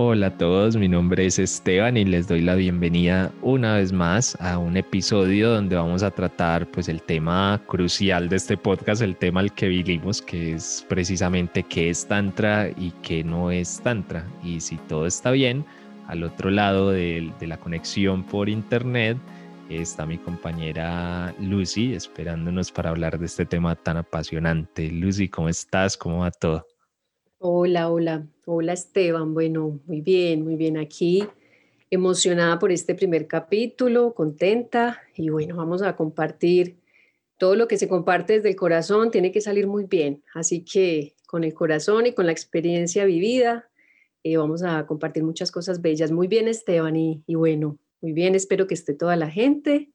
Hola a todos, mi nombre es Esteban y les doy la bienvenida una vez más a un episodio donde vamos a tratar pues el tema crucial de este podcast, el tema al que vivimos, que es precisamente qué es Tantra y qué no es Tantra. Y si todo está bien, al otro lado de, de la conexión por internet está mi compañera Lucy esperándonos para hablar de este tema tan apasionante. Lucy, ¿cómo estás? ¿Cómo va todo? Hola, hola, hola Esteban. Bueno, muy bien, muy bien aquí. Emocionada por este primer capítulo, contenta y bueno, vamos a compartir todo lo que se comparte desde el corazón, tiene que salir muy bien. Así que con el corazón y con la experiencia vivida, eh, vamos a compartir muchas cosas bellas. Muy bien Esteban y, y bueno, muy bien, espero que esté toda la gente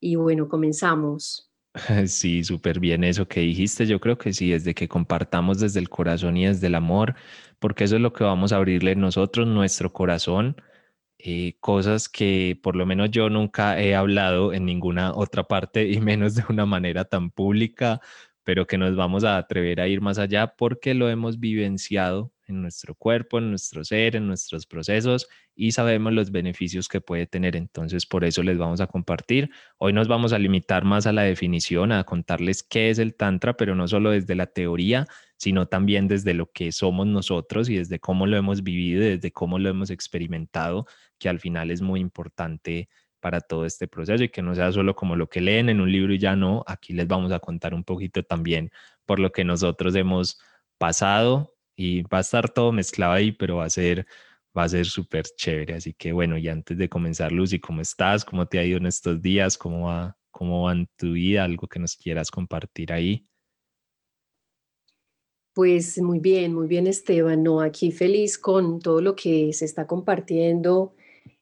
y bueno, comenzamos. Sí, súper bien eso que dijiste. Yo creo que sí, desde que compartamos desde el corazón y desde el amor, porque eso es lo que vamos a abrirle nosotros, nuestro corazón, eh, cosas que por lo menos yo nunca he hablado en ninguna otra parte y menos de una manera tan pública, pero que nos vamos a atrever a ir más allá porque lo hemos vivenciado en nuestro cuerpo, en nuestro ser, en nuestros procesos y sabemos los beneficios que puede tener. Entonces, por eso les vamos a compartir. Hoy nos vamos a limitar más a la definición, a contarles qué es el Tantra, pero no solo desde la teoría, sino también desde lo que somos nosotros y desde cómo lo hemos vivido, desde cómo lo hemos experimentado, que al final es muy importante para todo este proceso y que no sea solo como lo que leen en un libro y ya no, aquí les vamos a contar un poquito también por lo que nosotros hemos pasado y va a estar todo mezclado ahí, pero va a ser va a ser súper chévere. Así que bueno, y antes de comenzar, Lucy, ¿cómo estás? ¿Cómo te ha ido en estos días? ¿Cómo va, cómo va en tu vida? ¿Algo que nos quieras compartir ahí? Pues muy bien, muy bien Esteban, no, aquí feliz con todo lo que se está compartiendo.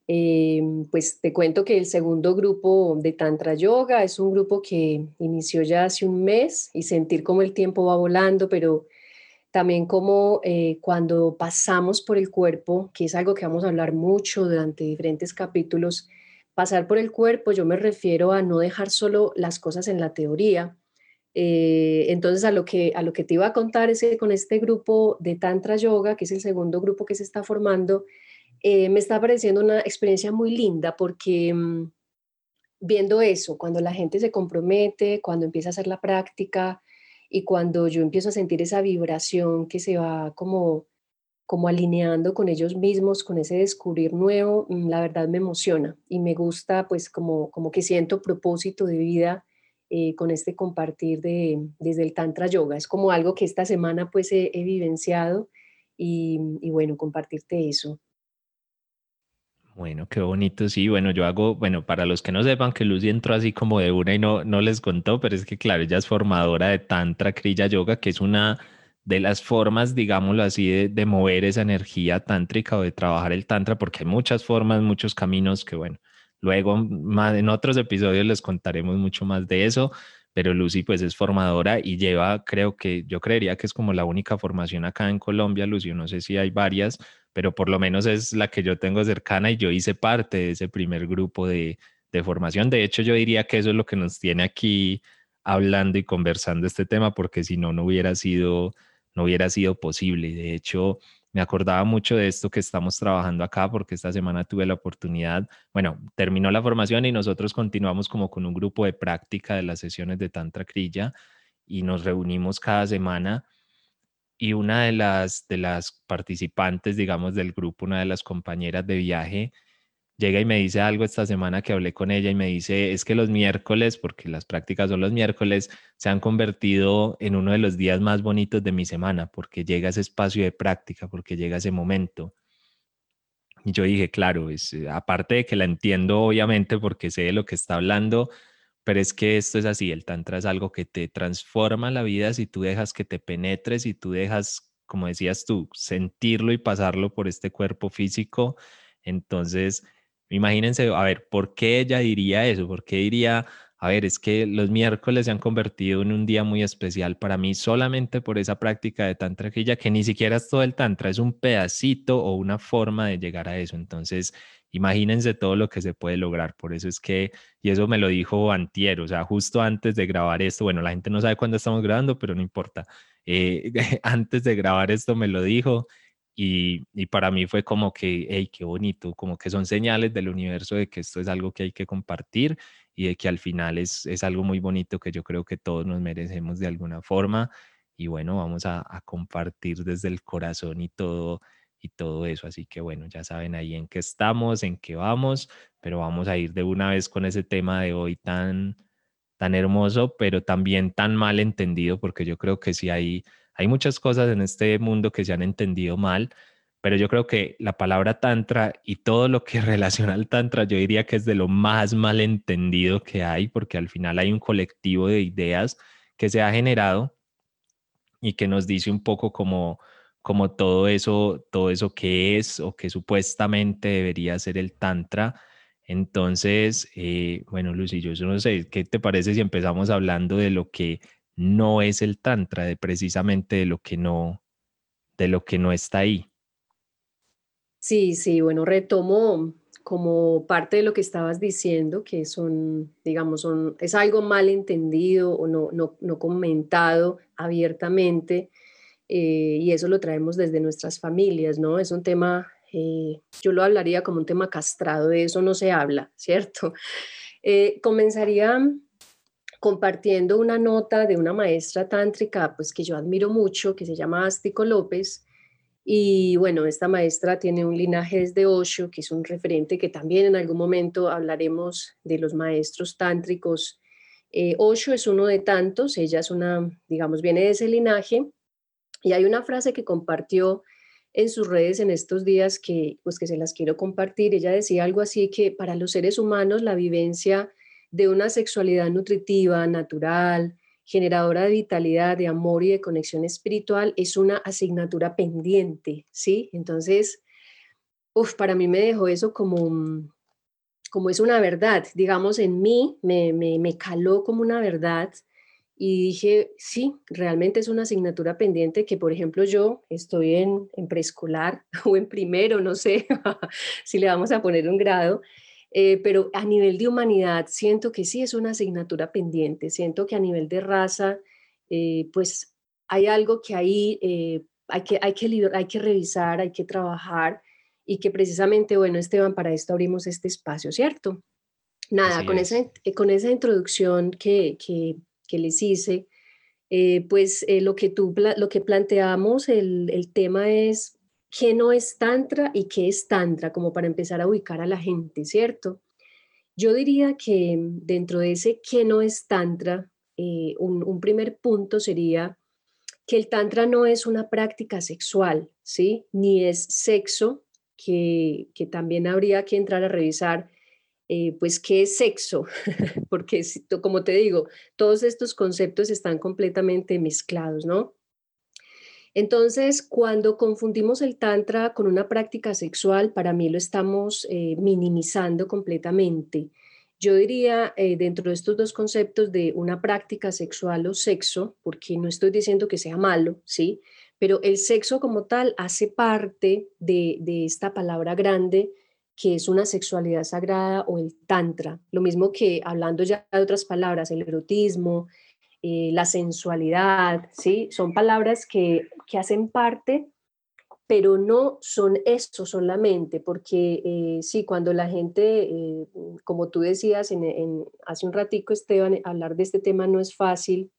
Em, pues te cuento que el segundo grupo de Tantra Yoga es un grupo que inició ya hace un mes y sentir cómo el tiempo va volando, pero también como eh, cuando pasamos por el cuerpo, que es algo que vamos a hablar mucho durante diferentes capítulos, pasar por el cuerpo, yo me refiero a no dejar solo las cosas en la teoría. Eh, entonces, a lo, que, a lo que te iba a contar es que con este grupo de Tantra Yoga, que es el segundo grupo que se está formando, eh, me está pareciendo una experiencia muy linda porque mm, viendo eso, cuando la gente se compromete, cuando empieza a hacer la práctica, y cuando yo empiezo a sentir esa vibración que se va como, como alineando con ellos mismos, con ese descubrir nuevo, mm, la verdad me emociona y me gusta pues como, como que siento propósito de vida eh, con este compartir de, desde el Tantra Yoga. Es como algo que esta semana pues he, vivenciado y, y bueno, compartirte eso. Bueno, qué bonito, sí. Bueno, yo hago, bueno, para los que no sepan que Lucy entró así como de una y no, no les contó, pero es que claro, ella es formadora de Tantra Kriya Yoga, que es una de las formas, digámoslo así, de, de, mover esa energía tántrica o de trabajar el Tantra, porque hay muchas formas, muchos caminos que, bueno, luego más en otros episodios les contaremos mucho más de eso, pero Lucy pues es formadora y lleva, creo que, yo creería que es como la única formación acá en Colombia, Lucy, no sé si hay varias, pero por lo menos es la que yo tengo cercana y yo hice parte de ese primer grupo de, de formación. De hecho, yo diría que eso es lo que nos tiene aquí hablando y conversando este tema, porque si no, no hubiera sido, no hubiera sido posible. De hecho, me acordaba mucho de esto que estamos trabajando acá, porque esta semana tuve la oportunidad, bueno, terminó la formación y nosotros continuamos como con un grupo de práctica de las sesiones de Tantra Kriya y nos reunimos cada semana. Y una de las, de las participantes, digamos, del grupo, una de las compañeras de viaje, llega y me dice algo esta semana que hablé con ella y me dice, es que los miércoles, porque las prácticas son los miércoles, se han convertido en uno de los días más bonitos de mi semana, porque llega ese espacio de práctica, porque llega ese momento. Y yo dije, claro, es, eh, aparte de que la entiendo obviamente porque sé de lo que está hablando, pero es que esto es así, el tantra es algo que te transforma la vida si tú dejas que te penetres, si tú dejas, como decías tú, sentirlo y pasarlo por este cuerpo físico. Entonces, imagínense, a ver, ¿por qué ella diría eso? ¿Por qué diría, a ver, es que los miércoles se han convertido en un día muy especial para mí solamente por esa práctica de tantra que que ni siquiera es todo el tantra, es un pedacito o una forma de llegar a eso. Entonces, imagínense todo lo que se puede lograr. Por eso es que, y eso me lo dijo Antier, o sea, justo antes de grabar esto, bueno, la gente no sabe cuándo estamos grabando, pero no importa. Eh, antes de grabar esto me lo dijo y, y, para mí fue como que, hey, qué bonito, como que son señales del universo de que esto es algo que hay que compartir y de que al final es, es algo muy bonito que yo creo que todos nos merecemos de alguna forma. Y bueno, vamos a, a compartir desde el corazón y todo, y todo eso. Así que bueno, ya saben ahí en qué estamos, en qué vamos, pero vamos a ir de una vez con ese tema de hoy tan, tan hermoso, pero también tan mal entendido, porque yo creo que sí hay, hay muchas cosas en este mundo que se han entendido mal, pero yo creo que la palabra tantra y todo lo que relaciona al tantra, yo diría que es de lo más mal entendido que hay, porque al final hay un colectivo de ideas que se ha generado y que nos dice un poco como, como todo eso, todo eso que es o que supuestamente debería ser el tantra. Entonces, eh, bueno, Lucy, yo no sé, ¿qué te parece si empezamos hablando de lo que no es el tantra, de precisamente de lo que no, de lo que no está ahí? Sí, sí, bueno, retomo como parte de lo que estabas diciendo, que son, digamos, son, es algo mal entendido o no, no, no comentado abiertamente, eh, y eso lo traemos desde nuestras familias, ¿no? Es un tema, eh, yo lo hablaría como un tema castrado, de eso no se habla, ¿cierto? Eh, comenzaría compartiendo una nota de una maestra tántrica, pues que yo admiro mucho, que se llama Astico López, y bueno, esta maestra tiene un linaje desde Osho, que es un referente que también en algún momento hablaremos de los maestros tántricos. Eh, Osho es uno de tantos, ella es una, digamos, viene de ese linaje. Y hay una frase que compartió en sus redes en estos días que, pues, que se las quiero compartir. Ella decía algo así que para los seres humanos la vivencia de una sexualidad nutritiva, natural, generadora de vitalidad, de amor y de conexión espiritual es una asignatura pendiente, ¿sí? Entonces, uf, para mí me dejó eso como, como es una verdad, digamos, en mí me, me, me caló como una verdad y dije, sí, realmente es una asignatura pendiente que, por ejemplo, yo estoy en, en preescolar o en primero, no sé si le vamos a poner un grado, eh, pero a nivel de humanidad siento que sí es una asignatura pendiente, siento que a nivel de raza, eh, pues hay algo que ahí eh, hay, que, hay, que, hay que revisar, hay que trabajar y que precisamente, bueno, Esteban, para esto abrimos este espacio, ¿cierto? Nada, con esa, con esa introducción que, que, que les hice, pues lo, que tú, lo que planteamos, el, el tema es qué no es tantra y qué es tantra, como para empezar a ubicar a la gente, ¿cierto? Yo diría que dentro de ese qué no es tantra, eh, un, primer punto sería que el tantra no es una práctica sexual, ¿sí? Ni es sexo, que, también habría que entrar a revisar, eh, pues, qué es sexo, porque como te digo, todos estos conceptos están completamente mezclados, ¿no? Entonces, cuando confundimos el tantra con una práctica sexual, para mí lo estamos eh, minimizando completamente. Yo diría, eh, dentro de estos dos conceptos de una práctica sexual o sexo, porque no estoy diciendo que sea malo, ¿sí? Pero el sexo como tal hace parte de, de esta palabra grande que es una sexualidad sagrada o el tantra. Lo mismo que hablando ya de otras palabras, el erotismo, eh, la sensualidad, ¿sí? Son palabras que, hacen parte, pero no son eso solamente, porque eh, sí, cuando la gente, eh, como tú decías en, hace un ratico, Esteban, hablar de este tema no es fácil,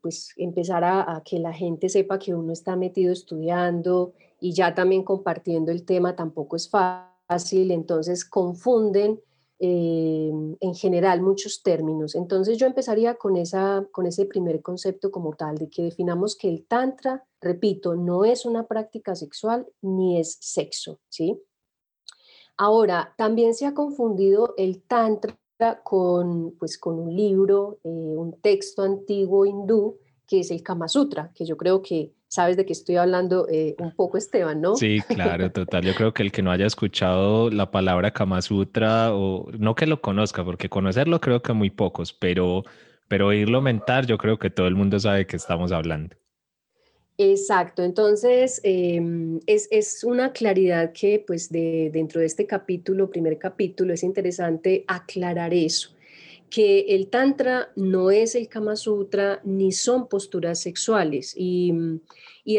pues empezar a, a, que la gente sepa que uno está metido estudiando y ya también compartiendo el tema tampoco es fácil, entonces confunden eh, en general muchos términos. Entonces yo empezaría con, esa, con ese primer concepto como tal, de que definamos que el tantra, repito, no es una práctica sexual ni es sexo, ¿sí? Ahora, también se ha confundido el tantra con, pues, con un libro, eh, un texto antiguo hindú, que es el Kama Sutra, que yo creo que sabes de qué estoy hablando eh, un poco, Esteban, ¿no? Sí, claro, total. Yo creo que el que no haya escuchado la palabra Kama Sutra, o no que lo conozca, porque conocerlo creo que muy pocos, pero, pero oírlo mentar, yo creo que todo el mundo sabe de qué estamos hablando. Exacto, entonces em, es, una claridad que pues de, dentro de este capítulo, primer capítulo, es interesante aclarar eso, que el tantra no es el Kama Sutra ni son posturas sexuales. Y,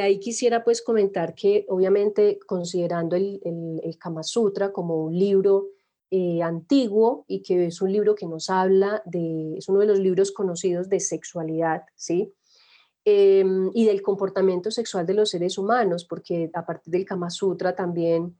ahí quisiera pues comentar que obviamente considerando el, el, Kama Sutra como un libro eh, antiguo y que es un libro que nos habla de, es uno de los libros conocidos de sexualidad, ¿sí? Em, y del comportamiento sexual de los seres humanos, porque a partir del Kama Sutra también,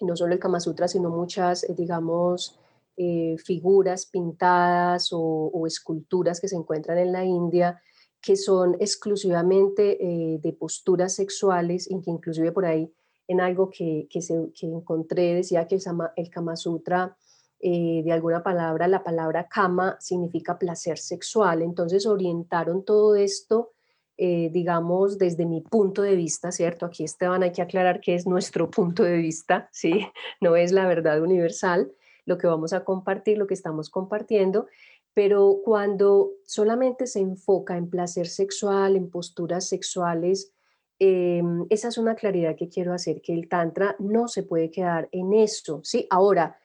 no solo el Kama Sutra, sino muchas, eh, digamos, eh, figuras pintadas o, esculturas que se encuentran en la India, que son exclusivamente eh, de posturas sexuales y que inclusive por ahí en algo que, que, se, que encontré decía que el, el Kama Sutra, de alguna palabra, la palabra kama significa placer sexual, entonces orientaron todo esto eh, digamos, desde mi punto de vista, ¿cierto? Aquí Esteban hay que aclarar que es nuestro punto de vista, ¿sí? No es la verdad universal, lo que vamos a compartir, lo que estamos compartiendo, pero cuando solamente se enfoca en placer sexual, en posturas sexuales, em, esa es una claridad que quiero hacer, que el Tantra no se puede quedar en eso, ¿sí? Ahora,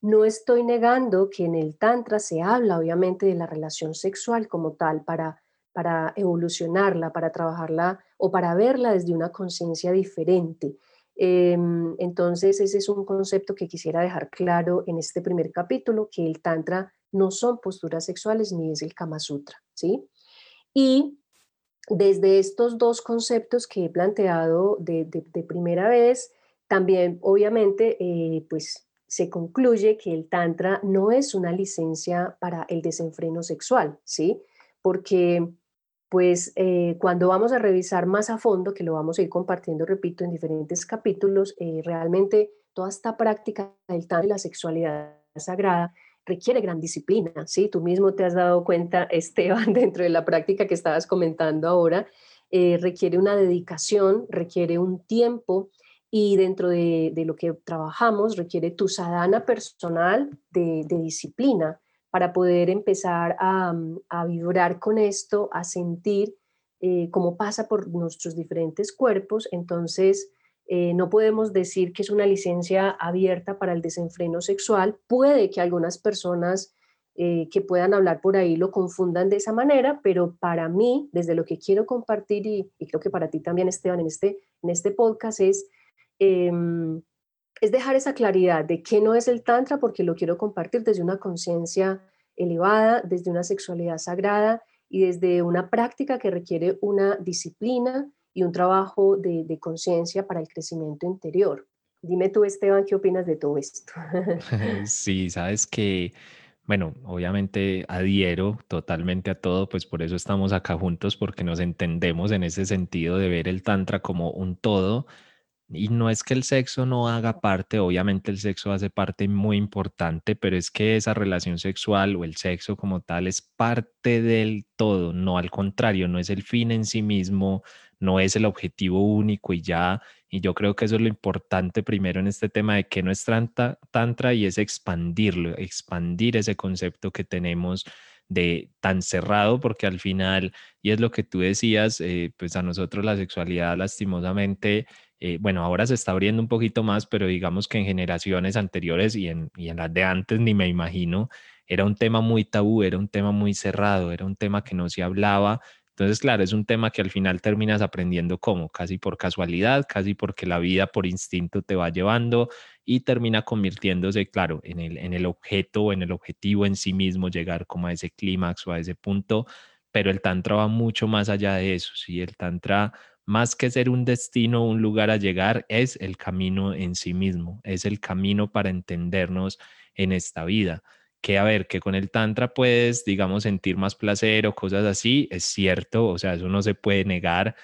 no estoy negando que en el Tantra se habla obviamente de la relación sexual como tal para para evolucionarla, para trabajarla o para verla desde una conciencia diferente. Em, entonces, ese es un concepto que quisiera dejar claro en este primer capítulo, que el Tantra no son posturas sexuales ni es el Kama Sutra, ¿sí? Y desde estos dos conceptos que he planteado de, primera vez, también obviamente eh, pues se concluye que el Tantra no es una licencia para el desenfreno sexual, ¿sí? Porque pues eh, cuando vamos a revisar más a fondo, que lo vamos a ir compartiendo, repito, en diferentes capítulos, eh, realmente toda esta práctica del tantra y la sexualidad sagrada requiere gran disciplina, ¿sí? Tú mismo te has dado cuenta, Esteban, dentro de la práctica que estabas comentando ahora, eh, requiere una dedicación, requiere un tiempo y dentro de, lo que trabajamos requiere tu sadhana personal de, de disciplina, para poder empezar a, mm, vibrar con esto, a sentir eh, cómo pasa por nuestros diferentes cuerpos. Entonces, eh, no podemos decir que es una licencia abierta para el desenfreno sexual. Puede que algunas personas eh, que puedan hablar por ahí lo confundan de esa manera, pero para mí, desde lo que quiero compartir, y, creo que para ti también, Esteban, en este, en este podcast, es em, es dejar esa claridad de qué no es el tantra porque lo quiero compartir desde una conciencia elevada, desde una sexualidad sagrada y desde una práctica que requiere una disciplina y un trabajo de, conciencia para el crecimiento interior. Dime tú, Esteban, ¿qué opinas de todo esto? sí, sabes que, bueno, obviamente adhiero totalmente a todo, pues por eso estamos acá juntos, porque nos entendemos en ese sentido de ver el tantra como un todo y no es que el sexo no haga parte, obviamente el sexo hace parte muy importante, pero es que esa relación sexual o el sexo como tal es parte del todo, no al contrario, no es el fin en sí mismo, no es el objetivo único y ya. Y yo creo que eso es lo importante primero en este tema de que no es tantra y es expandirlo, expandir ese concepto que tenemos de tan cerrado, porque al final, y es lo que tú decías, eh, pues a nosotros la sexualidad lastimosamente eh, bueno, ahora se está abriendo un poquito más, pero digamos que en generaciones anteriores y en, y en las de antes ni me imagino, era un tema muy tabú, era un tema muy cerrado, era un tema que no se hablaba. Entonces, claro, es un tema que al final terminas aprendiendo como, casi por casualidad, casi porque la vida por instinto te va llevando y termina convirtiéndose, claro, en el, en el objeto o en el objetivo en sí mismo, llegar como a ese clímax o a ese punto, pero el tantra va mucho más allá de eso, ¿sí? El tantra más que ser un destino, un lugar a llegar, es el camino en sí mismo, es el camino para entendernos en esta vida. Que a ver, que con el tantra puedes, digamos, sentir más placer o cosas así, es cierto, o sea, eso no se puede negar,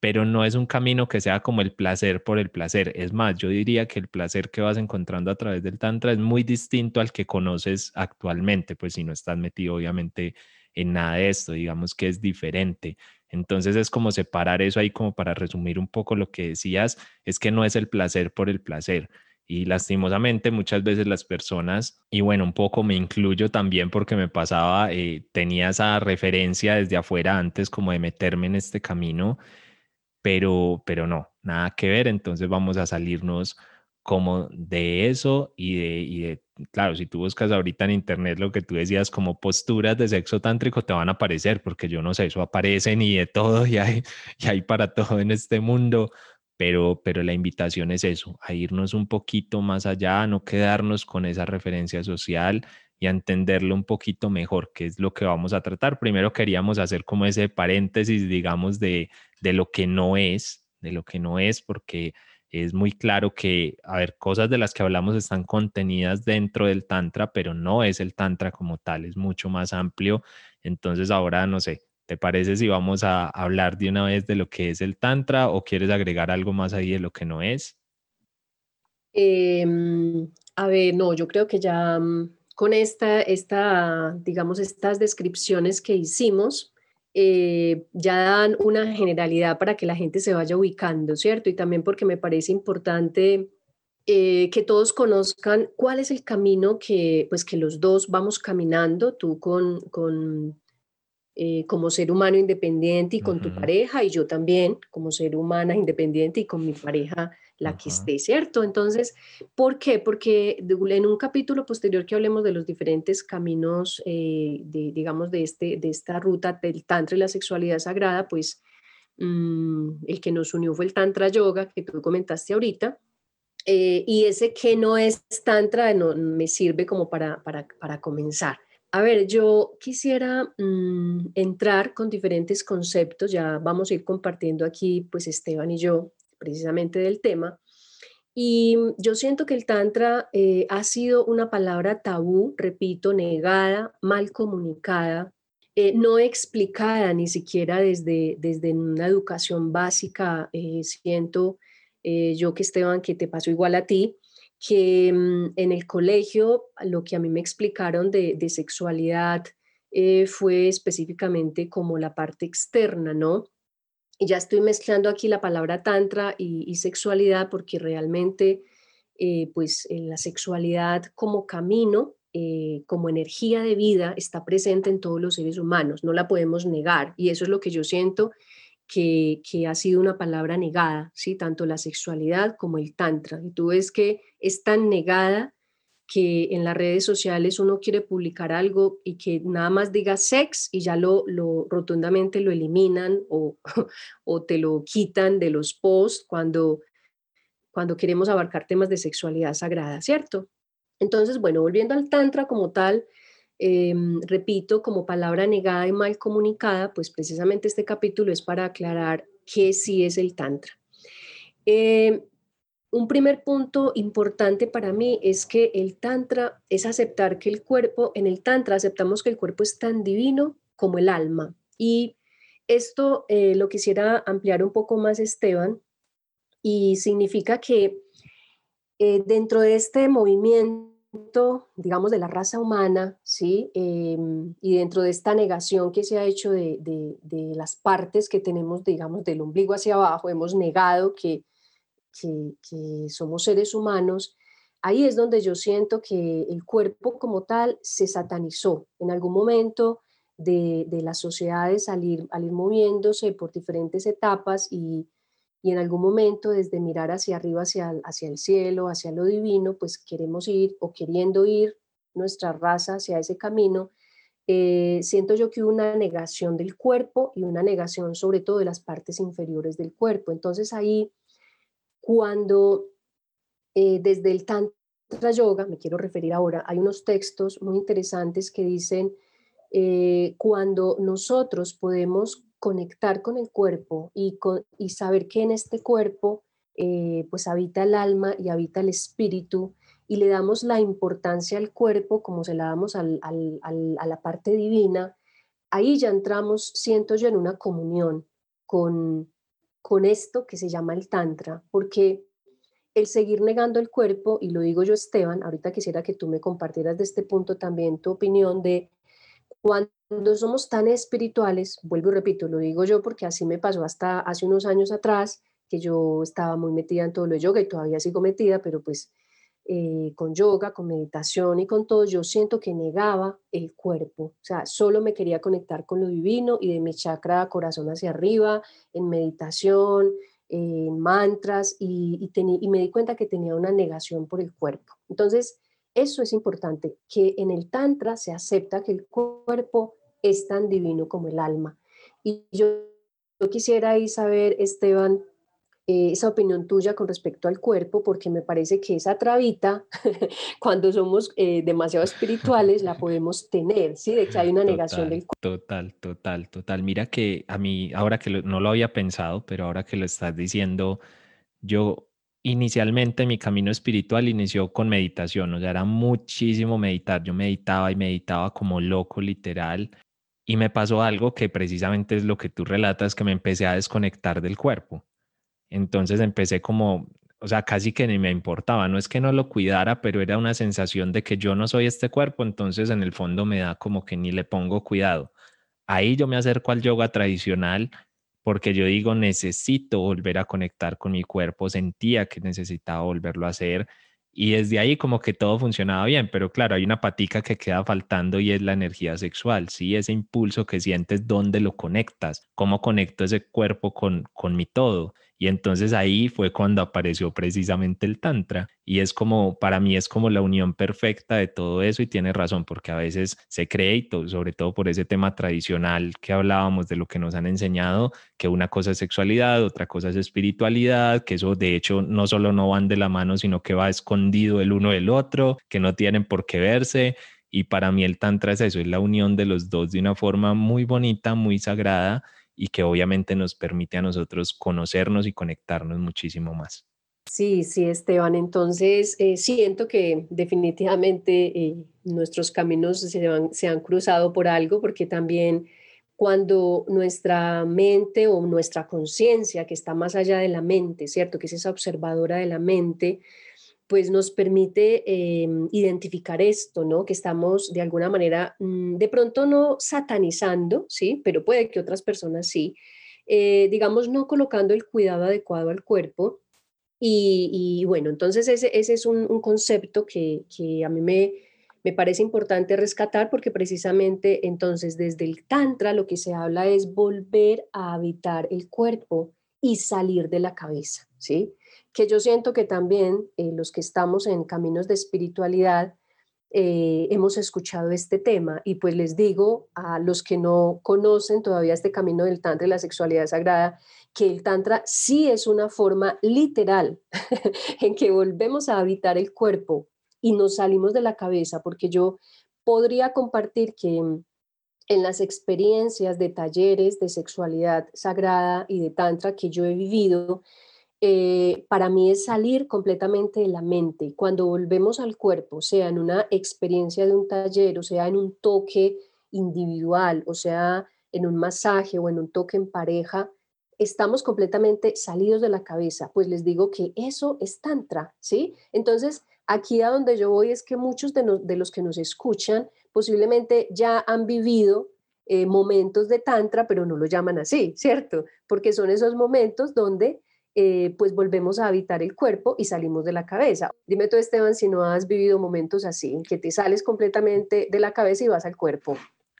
pero no es un camino que sea como el placer por el placer. Es más, yo diría que el placer que vas encontrando a través del tantra es muy distinto al que conoces actualmente, pues si no estás metido obviamente en nada de esto, digamos que es diferente. Entonces es como separar eso ahí como para resumir un poco lo que decías, es que no es el placer por el placer. Y lastimosamente muchas veces las personas, y bueno, un poco me incluyo también porque me pasaba, eh, tenía esa referencia desde afuera antes como de meterme en este camino, pero, pero no, nada que ver. Entonces vamos a salirnos como de eso y de, y de, claro, si tú buscas ahorita en internet lo que tú decías como posturas de sexo tántrico te van a aparecer, porque yo no sé, eso aparece ni de todo y hay, y hay para todo en este mundo, pero, pero la invitación es eso, a irnos un poquito más allá, a no quedarnos con esa referencia social y a entenderlo un poquito mejor, que es lo que vamos a tratar. Primero queríamos hacer como ese paréntesis, digamos, de, de lo que no es, de lo que no es, porque es muy claro que, a ver, cosas de las que hablamos están contenidas dentro del Tantra, pero no es el Tantra como tal, es mucho más amplio. Entonces ahora, no sé, ¿te parece si vamos a hablar de una vez de lo que es el Tantra o quieres agregar algo más ahí de lo que no es? Em, a ver, no, yo creo que ya mm, con esta, esta, digamos, estas descripciones que hicimos, eh, ya dan una generalidad para que la gente se vaya ubicando, ¿cierto? Y también porque me parece importante eh, que todos conozcan cuál es el camino que, pues, que los dos vamos caminando, tú con, con eh, como ser humano independiente y con tu pareja, y yo también como ser humana independiente y con mi pareja la que esté, ¿cierto? Entonces, ¿por qué? Porque en un capítulo posterior que hablemos de los diferentes caminos, eh, de, digamos, de, este, de esta ruta del Tantra y la sexualidad sagrada, pues mm, el que nos unió fue el Tantra Yoga, que tú comentaste ahorita, eh, y ese que no es Tantra no, me sirve como para, para, para comenzar. A ver, yo quisiera mm, entrar con diferentes conceptos, ya vamos a ir compartiendo aquí, pues Esteban y yo, precisamente del tema. Y yo siento que el Tantra eh, ha sido una palabra tabú, repito, negada, mal comunicada, eh, no explicada ni siquiera desde, desde una educación básica. Eh, siento yo que Esteban, que te pasó igual a ti, que mm, en el colegio lo que a mí me explicaron de, de sexualidad fue específicamente como la parte externa, ¿no? Y ya estoy mezclando aquí la palabra tantra y, sexualidad porque realmente eh, pues la sexualidad como camino, eh, como energía de vida está presente en todos los seres humanos, no la podemos negar y eso es lo que yo siento que, que, ha sido una palabra negada, ¿sí? tanto la sexualidad como el tantra. Y tú ves que es tan negada que en las redes sociales uno quiere publicar algo y que nada más diga sex y ya lo, lo rotundamente lo eliminan o, o te lo quitan de los posts cuando, cuando queremos abarcar temas de sexualidad sagrada, ¿cierto? Entonces, bueno, volviendo al tantra como tal, em, repito, como palabra negada y mal comunicada, pues precisamente este capítulo es para aclarar qué sí es el tantra. Eh, un primer punto importante para mí es que el tantra es aceptar que el cuerpo, en el tantra aceptamos que el cuerpo es tan divino como el alma. Y esto eh, lo quisiera ampliar un poco más, Esteban, y significa que eh, dentro de este movimiento, digamos, de la raza humana, ¿sí? Em, y dentro de esta negación que se ha hecho de, de las partes que tenemos, digamos, del ombligo hacia abajo, hemos negado que que, somos seres humanos, ahí es donde yo siento que el cuerpo como tal se satanizó en algún momento de, las sociedades al ir, moviéndose por diferentes etapas y, en algún momento desde mirar hacia arriba, hacia, hacia el cielo, hacia lo divino, pues queremos ir o queriendo ir nuestra raza hacia ese camino, eh, siento yo que una negación del cuerpo y una negación sobre todo de las partes inferiores del cuerpo. Entonces ahí cuando eh, desde el Tantra Yoga, me quiero referir ahora, hay unos textos muy interesantes que dicen, eh, cuando nosotros podemos conectar con el cuerpo y, y saber que en este cuerpo eh, pues habita el alma y habita el espíritu y le damos la importancia al cuerpo como se la damos a la parte divina, ahí ya entramos, siento yo, en una comunión con, con esto que se llama el Tantra, porque el seguir negando el cuerpo, y lo digo yo Esteban, ahorita quisiera que tú me compartieras de este punto también tu opinión de cuando somos tan espirituales, vuelvo y repito, lo digo yo porque así me pasó hasta hace unos años atrás, que yo estaba muy metida en todo lo de yoga y todavía sigo metida, pero pues eh, con yoga, con meditación y con todo, yo siento que negaba el cuerpo, o sea, solo me quería conectar con lo divino y de mi chakra corazón hacia arriba, en meditación, en mantras, y, me di cuenta que tenía una negación por el cuerpo. Entonces, eso es importante, que en el Tantra se acepta que el cuerpo es tan divino como el alma. Y yo, yo quisiera ahí saber, Esteban, eh, esa opinión tuya con respecto al cuerpo, porque me parece que esa trabita, cuando somos eh, demasiado espirituales, la podemos tener, ¿sí? De que hay una negación del cuerpo. Total, total, total. Mira que a mí, ahora que no lo había pensado, pero ahora que lo estás diciendo, yo inicialmente mi camino espiritual inició con meditación, o sea, era muchísimo meditar. Yo meditaba y meditaba como loco, literal. Y me pasó algo que precisamente es lo que tú relatas, que me empecé a desconectar del cuerpo. Entonces empecé como, o sea, casi que ni me importaba, no es que no lo cuidara, pero era una sensación de que yo no soy este cuerpo, entonces en el fondo me da como que ni le pongo cuidado. Ahí yo me acerco al yoga tradicional porque yo digo, necesito volver a conectar con mi cuerpo, sentía que necesitaba volverlo a hacer y desde ahí como que todo funcionaba bien, pero claro, hay una patica que queda faltando y es la energía sexual, ¿sí? Ese impulso que sientes, ¿dónde lo conectas? ¿Cómo conecto ese cuerpo con, con mi todo? Y entonces ahí fue cuando apareció precisamente el Tantra. Y es como, para mí es como la unión perfecta de todo eso y tiene razón, porque a veces se cree, sobre todo por ese tema tradicional que hablábamos de lo que nos han enseñado, que una cosa es sexualidad, otra cosa es espiritualidad, que eso de hecho no solo no van de la mano, sino que va escondido el uno del otro, que no tienen por qué verse. Y para mí el Tantra es eso, es la unión de los dos de una forma muy bonita, muy sagrada y que obviamente nos permite a nosotros conocernos y conectarnos muchísimo más. Sí, sí, Esteban. Entonces, eh, siento que definitivamente eh, nuestros caminos se, se han cruzado por algo, porque también cuando nuestra mente o nuestra conciencia, que está más allá de la mente, ¿cierto? Que es esa observadora de la mente, pues nos permite em, identificar esto, ¿no? Que estamos de alguna manera, mm, de pronto no satanizando, ¿sí? Pero puede que otras personas sí, eh, digamos, no colocando el cuidado adecuado al cuerpo. Y, bueno, entonces ese, es un, concepto que, a mí me, me parece importante rescatar porque precisamente entonces desde el Tantra lo que se habla es volver a habitar el cuerpo y salir de la cabeza, ¿sí? Que yo siento que también eh, los que estamos en caminos de espiritualidad eh, hemos escuchado este tema y pues les digo a los que no conocen todavía este camino del Tantra y la sexualidad sagrada, que el Tantra sí es una forma literal en que volvemos a habitar el cuerpo y nos salimos de la cabeza, porque yo podría compartir que en las experiencias de talleres de sexualidad sagrada y de Tantra que yo he vivido, eh, para mí es salir completamente de la mente. Cuando volvemos al cuerpo, sea en una experiencia de un taller, o sea en un toque individual, o sea en un masaje o en un toque en pareja, estamos completamente salidos de la cabeza. Pues les digo que eso es tantra, ¿sí? Entonces, aquí a donde yo voy es que muchos de, los que nos escuchan posiblemente ya han vivido eh, momentos de tantra, pero no lo llaman así, ¿cierto? Porque son esos momentos donde eh, pues volvemos a habitar el cuerpo y salimos de la cabeza. Dime tú, Esteban, si no has vivido momentos así, en que te sales completamente de la cabeza y vas al cuerpo.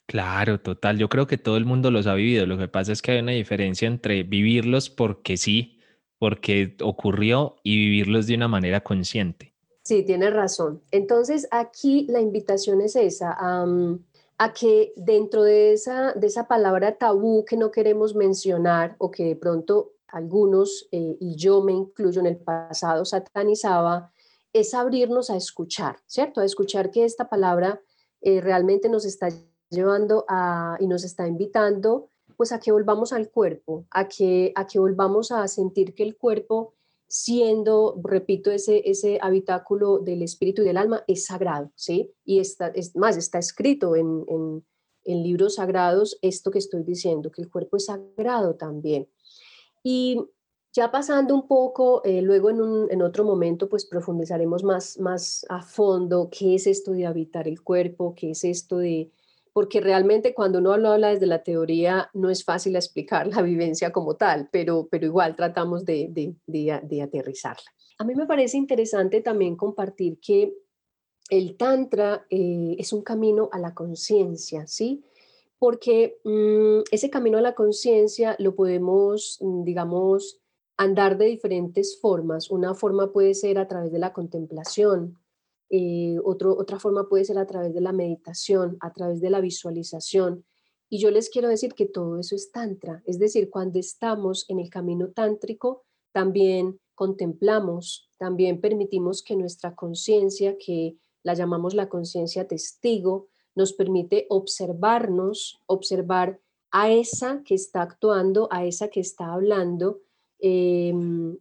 Claro, total. Yo creo que todo el mundo los ha vivido. Lo que pasa es que hay una diferencia entre vivirlos porque sí, porque ocurrió, y vivirlos de una manera consciente. Sí, tienes razón. Entonces, aquí la invitación es esa, a que dentro de esa, de esa palabra tabú que no queremos mencionar o que de pronto algunos, eh, y yo me incluyo en el pasado, satanizaba, es abrirnos a escuchar, ¿cierto? A escuchar que esta palabra eh, realmente nos está llevando a, y nos está invitando pues a que volvamos al cuerpo, a que, a que volvamos a sentir que el cuerpo, siendo, repito, ese, ese habitáculo del espíritu y del alma, es sagrado, ¿sí? Y está, es más, está escrito en, en, en libros sagrados esto que estoy diciendo, que el cuerpo es sagrado también. Y ya pasando un poco, eh, luego en, un, en, otro momento, pues profundizaremos más, más a fondo qué es esto de habitar el cuerpo, qué es esto de porque realmente cuando uno lo habla desde la teoría no es fácil explicar la vivencia como tal, pero, pero igual tratamos de, de, de, aterrizarla. A mí me parece interesante también compartir que el Tantra eh, es un camino a la conciencia, ¿sí? Porque mm, ese camino a la conciencia lo podemos, mm, digamos, andar de diferentes formas. Una forma puede ser a través de la contemplación, eh, otra forma puede ser a través de la meditación, a través de la visualización. Y yo les quiero decir que todo eso es tantra, es decir, cuando estamos en el camino tántrico, también contemplamos, también permitimos que nuestra conciencia, que la llamamos la conciencia testigo, nos permite observarnos, observar a esa que está actuando, a esa que está hablando, em,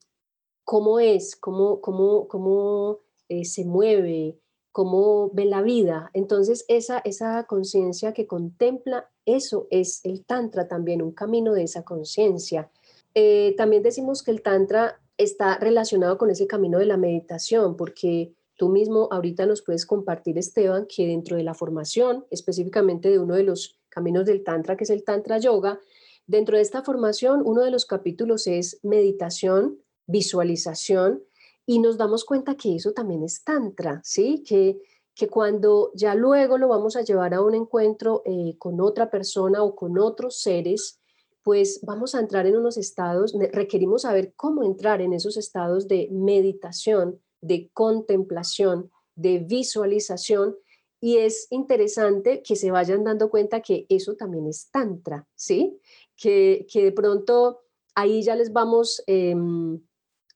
cómo es, cómo, cómo, cómo eh, se mueve, cómo ve la vida. Entonces, esa, esa conciencia que contempla, eso es el Tantra también, un camino de esa conciencia. Eh, también decimos que el Tantra está relacionado con ese camino de la meditación, porque tú mismo ahorita nos puedes compartir, Esteban, que dentro de la formación, específicamente de uno de los caminos del Tantra, que es el Tantra Yoga, dentro de esta formación, uno de los capítulos es meditación, visualización y nos damos cuenta que eso también es tantra, ¿sí? Que, que cuando ya luego lo vamos a llevar a un encuentro eh, con otra persona o con otros seres, pues vamos a entrar en unos estados, requerimos saber cómo entrar en esos estados de meditación, de contemplación, de visualización. Y es interesante que se vayan dando cuenta que eso también es tantra, ¿sí? Que, que de pronto ahí ya les vamos... Em,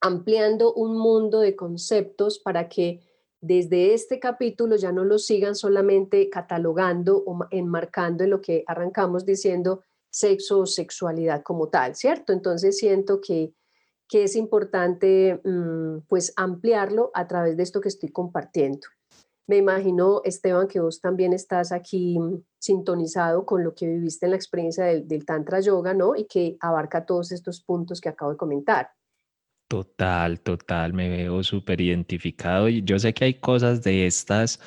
ampliando un mundo de conceptos para que desde este capítulo ya no lo sigan solamente catalogando o enmarcando en lo que arrancamos diciendo sexo o sexualidad como tal, ¿cierto? Entonces siento que, que es importante mm, pues ampliarlo a través de esto que estoy compartiendo. Me imagino, Esteban, que vos también estás aquí mm, sintonizado con lo que viviste en la experiencia del, del Tantra Yoga, ¿no? Y que abarca todos estos puntos que acabo de comentar. Total, total, me veo súper identificado y yo sé que hay cosas de estas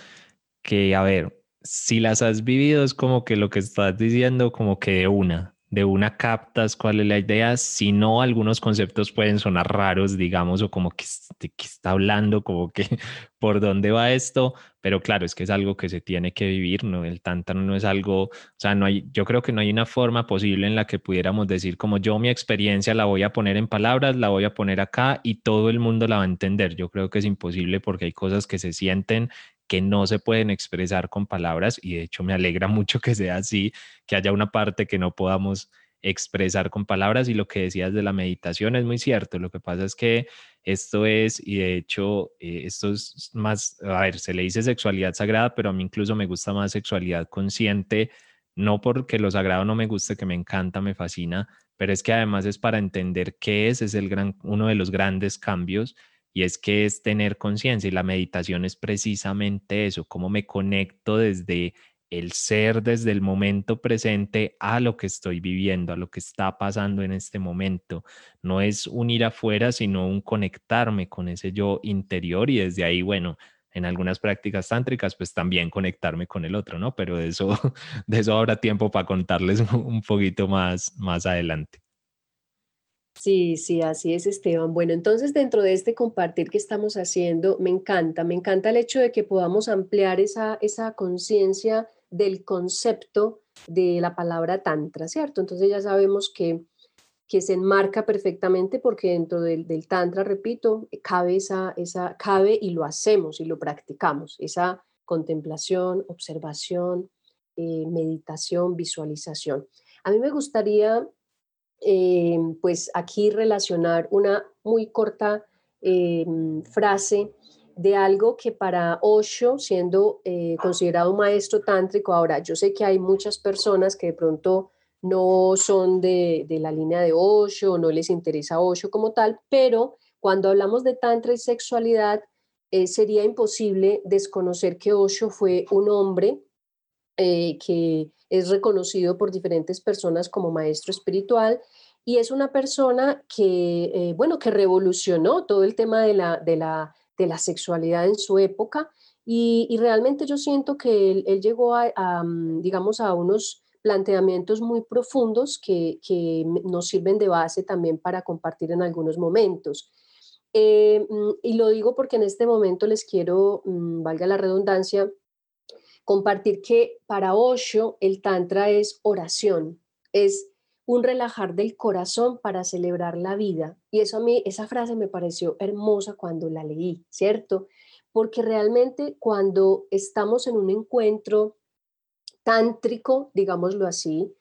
que, a ver, si las has vivido es como que lo que estás diciendo, como que de una, de una captas cuál es la idea, si no, algunos conceptos pueden sonar raros, digamos, o como que, que está hablando, como que por dónde va esto, pero claro, es que es algo que se tiene que vivir, ¿no? El tántano no es algo, o sea, no hay, yo creo que no hay una forma posible en la que pudiéramos decir como yo mi experiencia la voy a poner en palabras, la voy a poner acá y todo el mundo la va a entender. Yo creo que es imposible porque hay cosas que se sienten que no se pueden expresar con palabras y de hecho me alegra mucho que sea así, que haya una parte que no podamos expresar con palabras y lo que decías de la meditación es muy cierto. Lo que pasa es que esto es, y de hecho, eh, esto es más, a ver, se le dice sexualidad sagrada, pero a mí incluso me gusta más sexualidad consciente, no porque lo sagrado no me guste, que me encanta, me fascina, pero es que además es para entender qué es, es el gran, uno de los grandes cambios y es que es tener conciencia y la meditación es precisamente eso, cómo me conecto desde el ser, desde el momento presente a lo que estoy viviendo, a lo que está pasando en este momento. No es un ir afuera, sino un conectarme con ese yo interior y desde ahí, bueno, en algunas prácticas tántricas, pues también conectarme con el otro, ¿no? Pero de eso, de eso habrá tiempo para contarles un poquito más, más adelante. Sí, sí, así es, Esteban. Bueno, entonces dentro de este compartir que estamos haciendo, me encanta, me encanta el hecho de que podamos ampliar esa, esa conciencia del concepto de la palabra tantra, ¿cierto? Entonces ya sabemos que, que se enmarca perfectamente porque dentro del, del tantra, repito, cabe, esa, esa, cabe y lo hacemos y lo practicamos, esa contemplación, observación, eh, meditación, visualización. A mí me gustaría eh, pues aquí relacionar una muy corta eh, frase de algo que para Osho, siendo eh, considerado un maestro tántrico, ahora yo sé que hay muchas personas que de pronto no son de, de la línea de Osho, no les interesa Osho como tal, pero cuando hablamos de tantra y sexualidad, sería imposible desconocer que Osho fue un hombre que es reconocido por diferentes personas como maestro espiritual y es una persona que, eh, bueno, que revolucionó todo el tema de la, de, la, de la sexualidad en su época Y, realmente yo siento que él, llegó a, mm, digamos, a unos planteamientos muy profundos que, nos sirven de base también para compartir en algunos momentos. Eh, mm, y lo digo porque en este momento les quiero, mm, valga la redundancia, compartir que para Osho el Tantra es oración, es un relajar del corazón para celebrar la vida. Y eso a mí, esa frase me pareció hermosa cuando la leí, ¿cierto? Porque realmente cuando estamos en un encuentro tántrico, digámoslo así,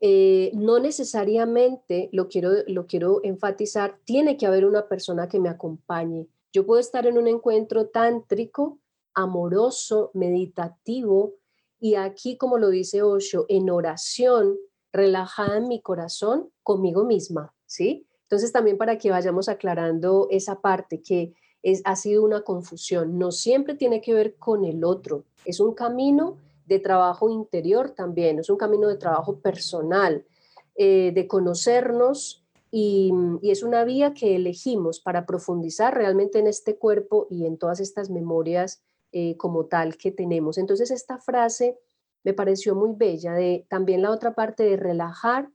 eh, no necesariamente, lo quiero, lo quiero enfatizar, tiene que haber una persona que me acompañe. Yo puedo estar en un encuentro tántrico, amoroso, meditativo, y aquí, como lo dice Osho, en oración, relajada en mi corazón conmigo misma, ¿sí? Entonces también para que vayamos aclarando esa parte que es, ha sido una confusión, no siempre tiene que ver con el otro, es un camino de trabajo interior también, es un camino de trabajo personal, eh, de conocernos y, es una vía que elegimos para profundizar realmente en este cuerpo y en todas estas memorias eh, como tal que tenemos. Entonces esta frase me pareció muy bella, de también la otra parte de relajar,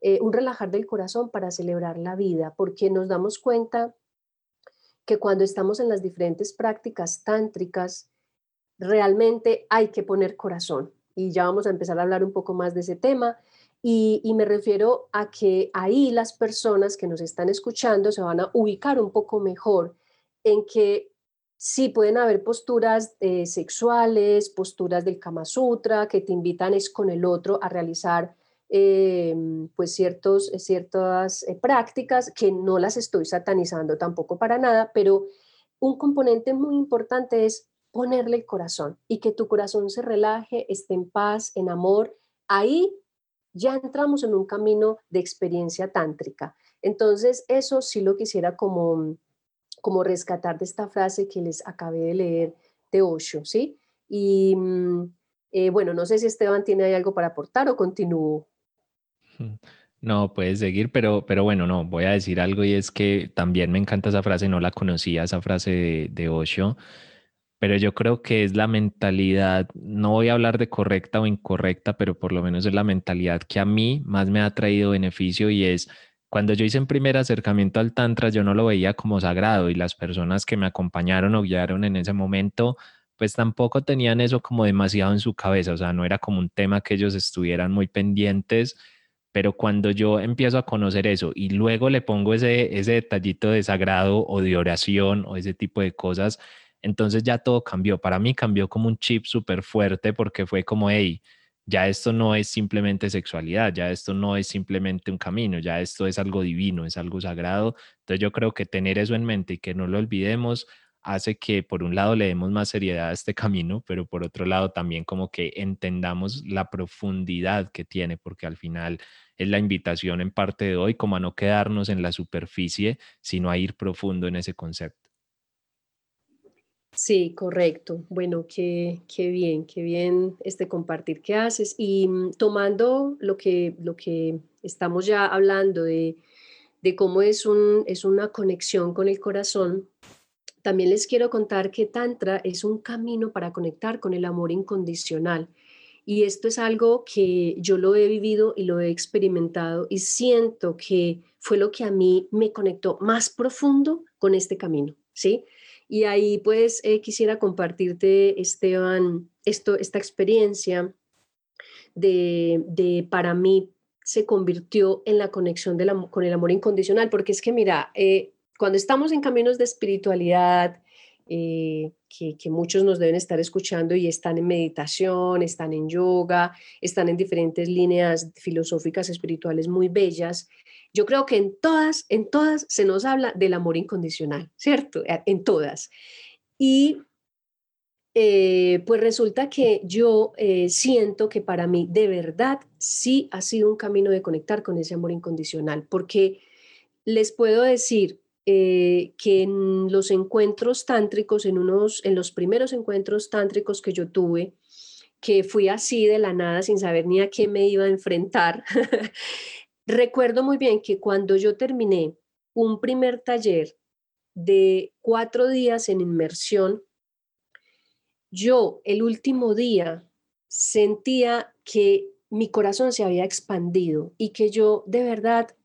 eh, un relajar del corazón para celebrar la vida, porque nos damos cuenta que cuando estamos en las diferentes prácticas tántricas, realmente hay que poner corazón. Y ya vamos a empezar a hablar un poco más de ese tema. Y, y, me refiero a que ahí las personas que nos están escuchando se van a ubicar un poco mejor en que Sí, pueden haber posturas eh, sexuales, posturas del Kama Sutra, que te invitan es con el otro a realizar eh, pues ciertos, ciertas eh, prácticas que no las estoy satanizando tampoco para nada, pero un componente muy importante es ponerle el corazón y que tu corazón se relaje, esté en paz, en amor. Ahí ya entramos en un camino de experiencia tántrica. Entonces, eso sí lo quisiera como como rescatar de esta frase que les acabé de leer de Osho, ¿sí? Y mm, eh, bueno, no sé si Esteban tiene algo para aportar o continúo. No, puedes seguir, pero, pero bueno, no, voy a decir algo y es que también me encanta esa frase, no la conocía, esa frase de, de Osho, pero yo creo que es la mentalidad, no voy a hablar de correcta o incorrecta, pero por lo menos es la mentalidad que a mí más me ha traído beneficio y es cuando yo hice en primer acercamiento al Tantra, yo no lo veía como sagrado y las personas que me acompañaron o guiaron en ese momento, pues tampoco tenían eso como demasiado en su cabeza, o sea, no era como un tema que ellos estuvieran muy pendientes, pero cuando yo empiezo a conocer eso y luego le pongo ese, ese detallito de sagrado o de oración o ese tipo de cosas, entonces ya todo cambió. Para mí cambió como un chip súper fuerte porque fue como, hey, ya esto no es simplemente sexualidad, ya esto no es simplemente un camino, ya esto es algo divino, es algo sagrado. Entonces yo creo que tener eso en mente y que no lo olvidemos hace que por un lado le demos más seriedad a este camino, pero por otro lado también como que entendamos la profundidad que tiene, porque al final es la invitación en parte de hoy como a no quedarnos en la superficie, sino a ir profundo en ese concepto. Sí, correcto. Bueno, qué, qué bien, qué bien este compartir que haces. Y mm, tomando lo que, lo que estamos ya hablando de, de cómo es, un, es una conexión con el corazón, también les quiero contar que Tantra es un camino para conectar con el amor incondicional. Y esto es algo que yo lo he vivido y lo he experimentado y siento que fue lo que a mí me conectó más profundo con este camino, ¿sí? Y ahí pues eh, quisiera compartirte, Esteban, esto, esta experiencia de, de, para mí se convirtió en la conexión de la, con el amor incondicional, porque es que mira, eh, cuando estamos en caminos de espiritualidad, eh, que, que, muchos nos deben estar escuchando y están en meditación, están en yoga, están en diferentes líneas filosóficas espirituales muy bellas, yo creo que en todas, en todas se nos habla del amor incondicional, ¿cierto? Eh, en todas. Y eh, pues resulta que yo eh, siento que para mí de verdad sí ha sido un camino de conectar con ese amor incondicional, porque les puedo decir que en los encuentros tántricos, en, unos, en los primeros encuentros tántricos que yo tuve, que fui así de la nada sin saber ni a qué me iba a enfrentar, Recuerdo muy bien que cuando yo terminé un primer taller de cuatro días en inmersión, yo el último día sentía que mi corazón se había expandido y que yo de verdad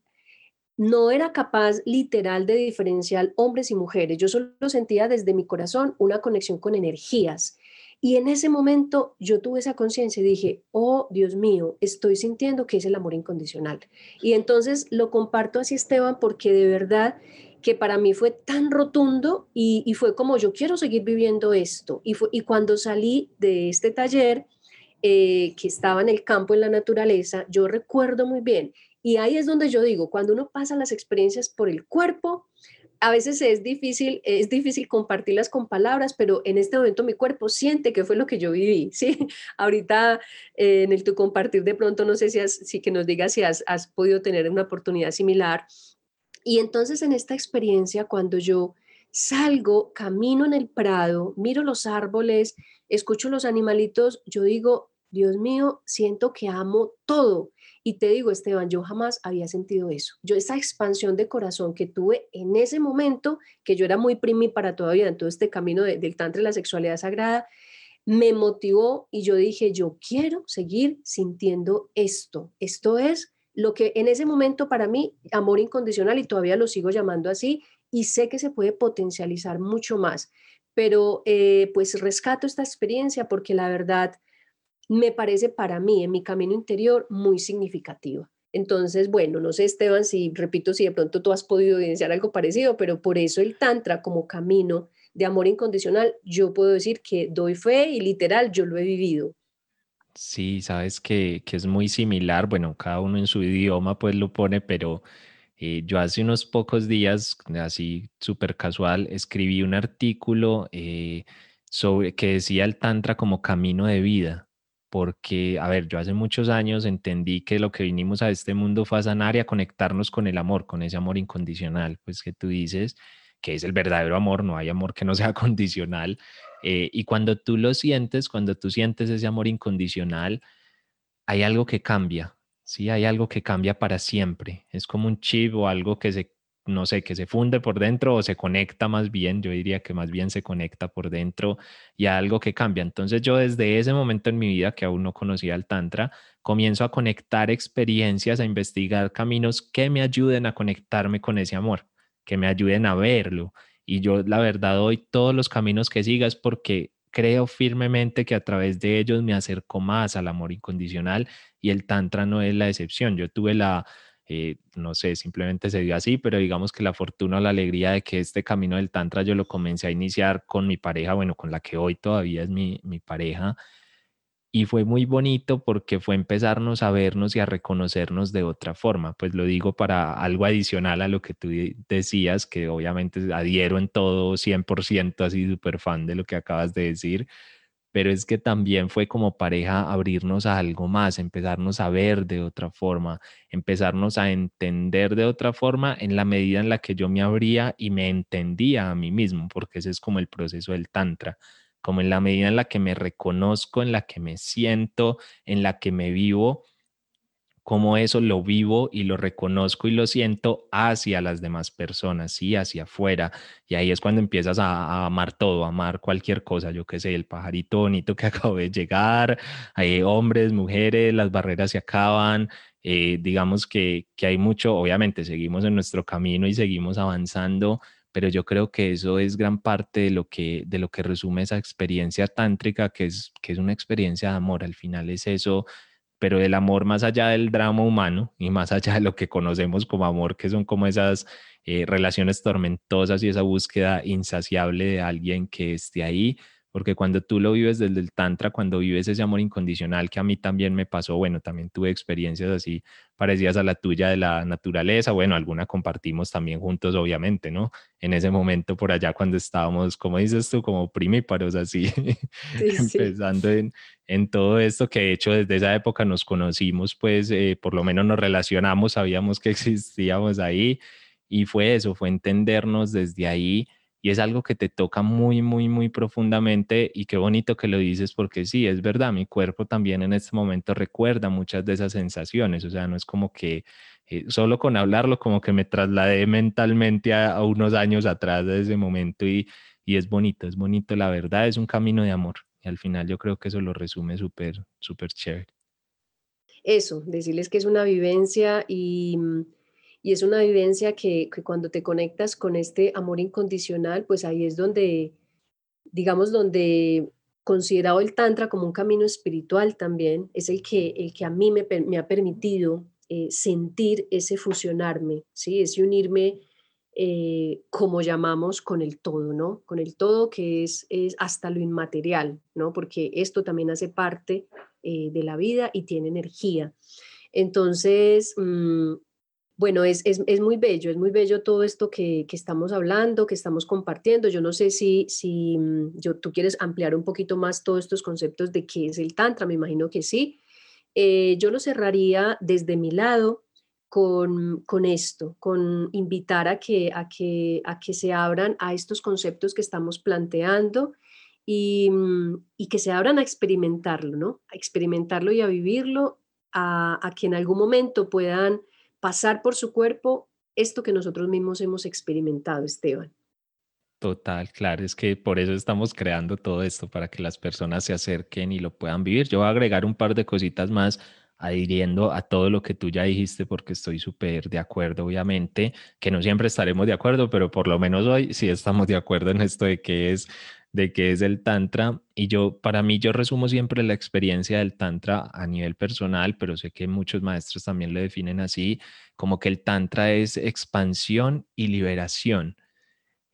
no era capaz literal de diferenciar hombres y mujeres. Yo solo sentía desde mi corazón una conexión con energías. Y en ese momento yo tuve esa conciencia y dije, oh Dios mío, estoy sintiendo que es el amor incondicional. Y entonces lo comparto así, Esteban, porque de verdad que para mí fue tan rotundo y, fue como yo quiero seguir viviendo esto. Y, fue, cuando salí de este taller, eh, que estaba en el campo, en la naturaleza, yo recuerdo muy bien. Y ahí es donde yo digo, cuando uno pasa las experiencias por el cuerpo, a veces es difícil, es difícil compartirlas con palabras, pero en este momento mi cuerpo siente que fue lo que yo viví, ¿sí? Ahorita eh, en el tu compartir de pronto, no sé si, has, si que nos digas si has, has podido tener una oportunidad similar. Y entonces en esta experiencia, cuando yo salgo, camino en el prado, miro los árboles, escucho los animalitos, yo digo, Dios mío, siento que amo todo. Y te digo, Esteban, yo jamás había sentido eso. Yo esa expansión de corazón que tuve en ese momento, que yo era muy para todavía en todo este camino del tantra y la sexualidad sagrada, me motivó y yo dije, yo quiero seguir sintiendo esto. Esto es lo que en ese momento para mí, amor incondicional, y todavía lo sigo llamando así, y sé que se puede potencializar mucho más. Pero eh, pues rescato esta experiencia porque la verdad me parece para mí, en mi camino interior, muy significativa. Entonces, bueno, no sé, Esteban, si repito, si de pronto tú has podido evidenciar algo parecido, pero por eso el Tantra como camino de amor incondicional, yo puedo decir que doy fe y literal, yo lo he vivido. Sí, sabes que, que es muy similar, bueno, cada uno en su idioma pues lo pone, pero eh, yo hace unos pocos días, así súper casual, escribí un artículo eh, sobre que decía el Tantra como camino de vida porque, a ver, yo hace muchos años entendí que lo que vinimos a este mundo fue a sanar y a conectarnos con el amor, con ese amor incondicional, pues que tú dices que es el verdadero amor, no hay amor que no sea condicional. Eh, y cuando tú lo sientes, cuando tú sientes ese amor incondicional, hay algo que cambia, ¿sí? Hay algo que cambia para siempre. Es como un chip o algo que se no sé, que se funde por dentro o se conecta más bien, yo diría que más bien se conecta por dentro y algo que cambia. Entonces yo desde ese momento en mi vida que aún no conocía el Tantra, comienzo a conectar experiencias, a investigar caminos que me ayuden a conectarme con ese amor, que me ayuden a verlo. Y yo la verdad doy todos los caminos que sigas porque creo firmemente que a través de ellos me acerco más al amor incondicional y el Tantra no es la excepción. Yo tuve la eh, no sé, simplemente se dio así, pero digamos que la fortuna o la alegría de que este camino del Tantra yo lo comencé a iniciar con mi pareja, bueno, con la que hoy todavía es mi, mi pareja, y fue muy bonito porque fue empezarnos a vernos y a reconocernos de otra forma. Pues lo digo para algo adicional a lo que tú decías, que obviamente adhiero en todo 100%, así súper fan de lo que acabas de decir, pero es que también fue como pareja abrirnos a algo más, empezarnos a ver de otra forma, empezarnos a entender de otra forma en la medida en la que yo me abría y me entendía a mí mismo, porque ese es como el proceso del tantra, como en la medida en la que me reconozco, en la que me siento, en la que me vivo cómo eso lo vivo y lo reconozco y lo siento hacia las demás personas, sí, hacia afuera. Y ahí es cuando empiezas a, amar todo, a amar cualquier cosa, yo qué sé, el pajarito bonito que acabo de llegar, hay hombres, mujeres, las barreras se acaban. Eh, digamos que, que hay mucho, obviamente seguimos en nuestro camino y seguimos avanzando, pero yo creo que eso es gran parte de lo que, de lo que resume esa experiencia tántrica, que es, que es una experiencia de amor. Al final es eso, pero el amor más allá del drama humano y más allá de lo que conocemos como amor, que son como esas eh, relaciones tormentosas y esa búsqueda insaciable de alguien que esté ahí, porque cuando tú lo vives desde el Tantra, cuando vives ese amor incondicional que a mí también me pasó, bueno, también tuve experiencias así parecidas a la tuya de la naturaleza, bueno, alguna compartimos también juntos, obviamente, ¿no? En ese momento por allá cuando estábamos, como dices tú, como primíparos, así, empezando En, en, todo esto, que de hecho desde esa época nos conocimos, pues eh, por lo menos nos relacionamos, sabíamos que existíamos ahí, y fue eso, fue entendernos desde ahí y es algo que te toca muy, muy, muy profundamente y qué bonito que lo dices porque sí, es verdad, mi cuerpo también en este momento recuerda muchas de esas sensaciones, o sea, no es como que eh, solo con hablarlo como que me trasladé mentalmente a, unos años atrás de ese momento y, y es bonito, es bonito, la verdad, es un camino de amor Y al final yo creo que eso lo resume súper, súper chévere. Eso, decirles que es una vivencia y, y es una vivencia que, que, cuando te conectas con este amor incondicional, pues ahí es donde, digamos, donde considerado el Tantra como un camino espiritual también, es el que, el que a mí me, me ha permitido eh, sentir ese fusionarme, ¿sí? ese unirme eh, como llamamos con el todo, ¿no? Con el todo que es, es hasta lo inmaterial, ¿no? Porque esto también hace parte eh, de la vida y tiene energía. Entonces, mm, bueno, es, es, es, muy bello, es muy bello todo esto que, que, estamos hablando, que estamos compartiendo. Yo no sé si, si mm, yo, tú quieres ampliar un poquito más todos estos conceptos de qué es el Tantra, me imagino que sí. Eh, yo lo cerraría desde mi lado con, con, esto, con invitar a que, a, que, a que se abran a estos conceptos que estamos planteando y, mm, y que se abran a experimentarlo, ¿no? A experimentarlo y a vivirlo, a, a que en algún momento puedan pasar por su cuerpo esto que nosotros mismos hemos experimentado, Esteban. Total, claro, es que por eso estamos creando todo esto, para que las personas se acerquen y lo puedan vivir. Yo voy a agregar un par de cositas más adhiriendo a todo lo que tú ya dijiste, porque estoy súper de acuerdo, obviamente, que no siempre estaremos de acuerdo, pero por lo menos hoy sí estamos de acuerdo en esto de qué es, de qué es el Tantra. Y yo, para mí, yo resumo siempre la experiencia del Tantra a nivel personal, pero sé que muchos maestros también lo definen así, como que el Tantra es expansión y liberación.